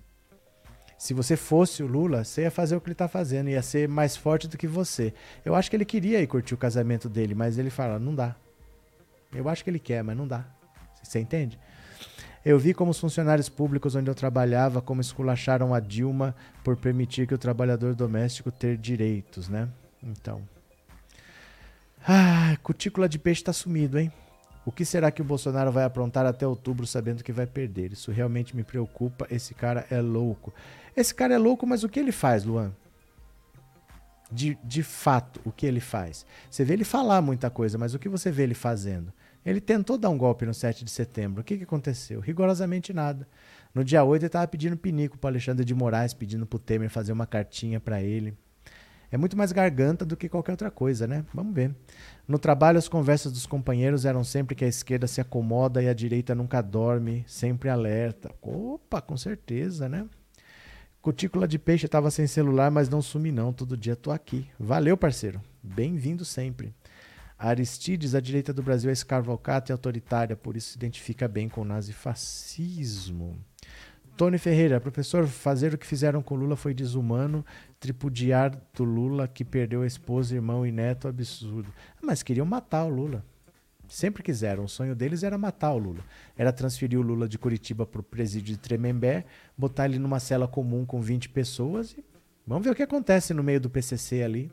Se você fosse o Lula, você ia fazer o que ele está fazendo, ia ser mais forte do que você. Eu acho que ele queria ir curtir o casamento dele, mas ele fala, não dá. Eu acho que ele quer, mas não dá. Você entende? Eu vi como os funcionários públicos onde eu trabalhava, como esculacharam a Dilma por permitir que o trabalhador doméstico ter direitos, né? Então. Ah, cutícula de peixe está sumido, hein? O que será que o Bolsonaro vai aprontar até outubro sabendo que vai perder? Isso realmente me preocupa. Esse cara é louco. Esse cara é louco, mas o que ele faz, Luan? De, de fato, o que ele faz? Você vê ele falar muita coisa, mas o que você vê ele fazendo? Ele tentou dar um golpe no 7 de setembro. O que, que aconteceu? Rigorosamente nada. No dia 8 ele estava pedindo pinico para Alexandre de Moraes, pedindo para o Temer fazer uma cartinha para ele. É muito mais garganta do que qualquer outra coisa, né? Vamos ver. No trabalho, as conversas dos companheiros eram sempre que a esquerda se acomoda e a direita nunca dorme, sempre alerta. Opa, com certeza, né? Cutícula de peixe estava sem celular, mas não sumi não. Todo dia tô aqui. Valeu, parceiro. Bem-vindo sempre. Aristides, a direita do Brasil é escarvalcata e autoritária, por isso se identifica bem com o nazifascismo. Tony Ferreira, professor, fazer o que fizeram com Lula foi desumano. Tripudiar do Lula, que perdeu a esposa, irmão e neto, absurdo. Mas queriam matar o Lula. Sempre quiseram. O sonho deles era matar o Lula. Era transferir o Lula de Curitiba para o presídio de Tremembé, botar ele numa cela comum com 20 pessoas e vamos ver o que acontece no meio do PCC ali.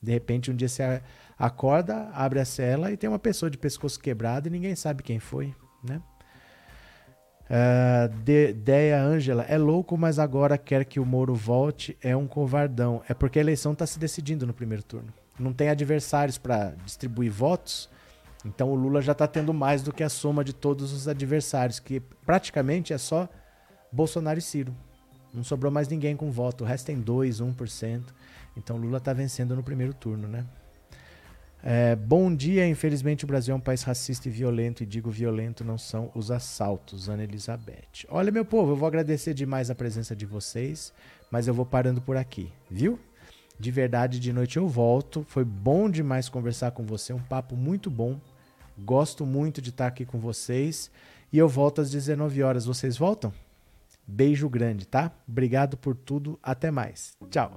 De repente, um dia você acorda, abre a cela e tem uma pessoa de pescoço quebrado e ninguém sabe quem foi, né? Uh, de, Deia Ângela, é louco, mas agora quer que o Moro volte, é um covardão. É porque a eleição está se decidindo no primeiro turno. Não tem adversários para distribuir votos, então o Lula já está tendo mais do que a soma de todos os adversários, que praticamente é só Bolsonaro e Ciro. Não sobrou mais ninguém com voto. O resto tem 2, 1%. Então Lula está vencendo no primeiro turno, né? É, bom dia, infelizmente o Brasil é um país racista e violento, e digo violento não são os assaltos, Ana Elizabeth. Olha, meu povo, eu vou agradecer demais a presença de vocês, mas eu vou parando por aqui, viu? De verdade, de noite eu volto. Foi bom demais conversar com você, um papo muito bom. Gosto muito de estar aqui com vocês. E eu volto às 19 horas. Vocês voltam? Beijo grande, tá? Obrigado por tudo. Até mais. Tchau.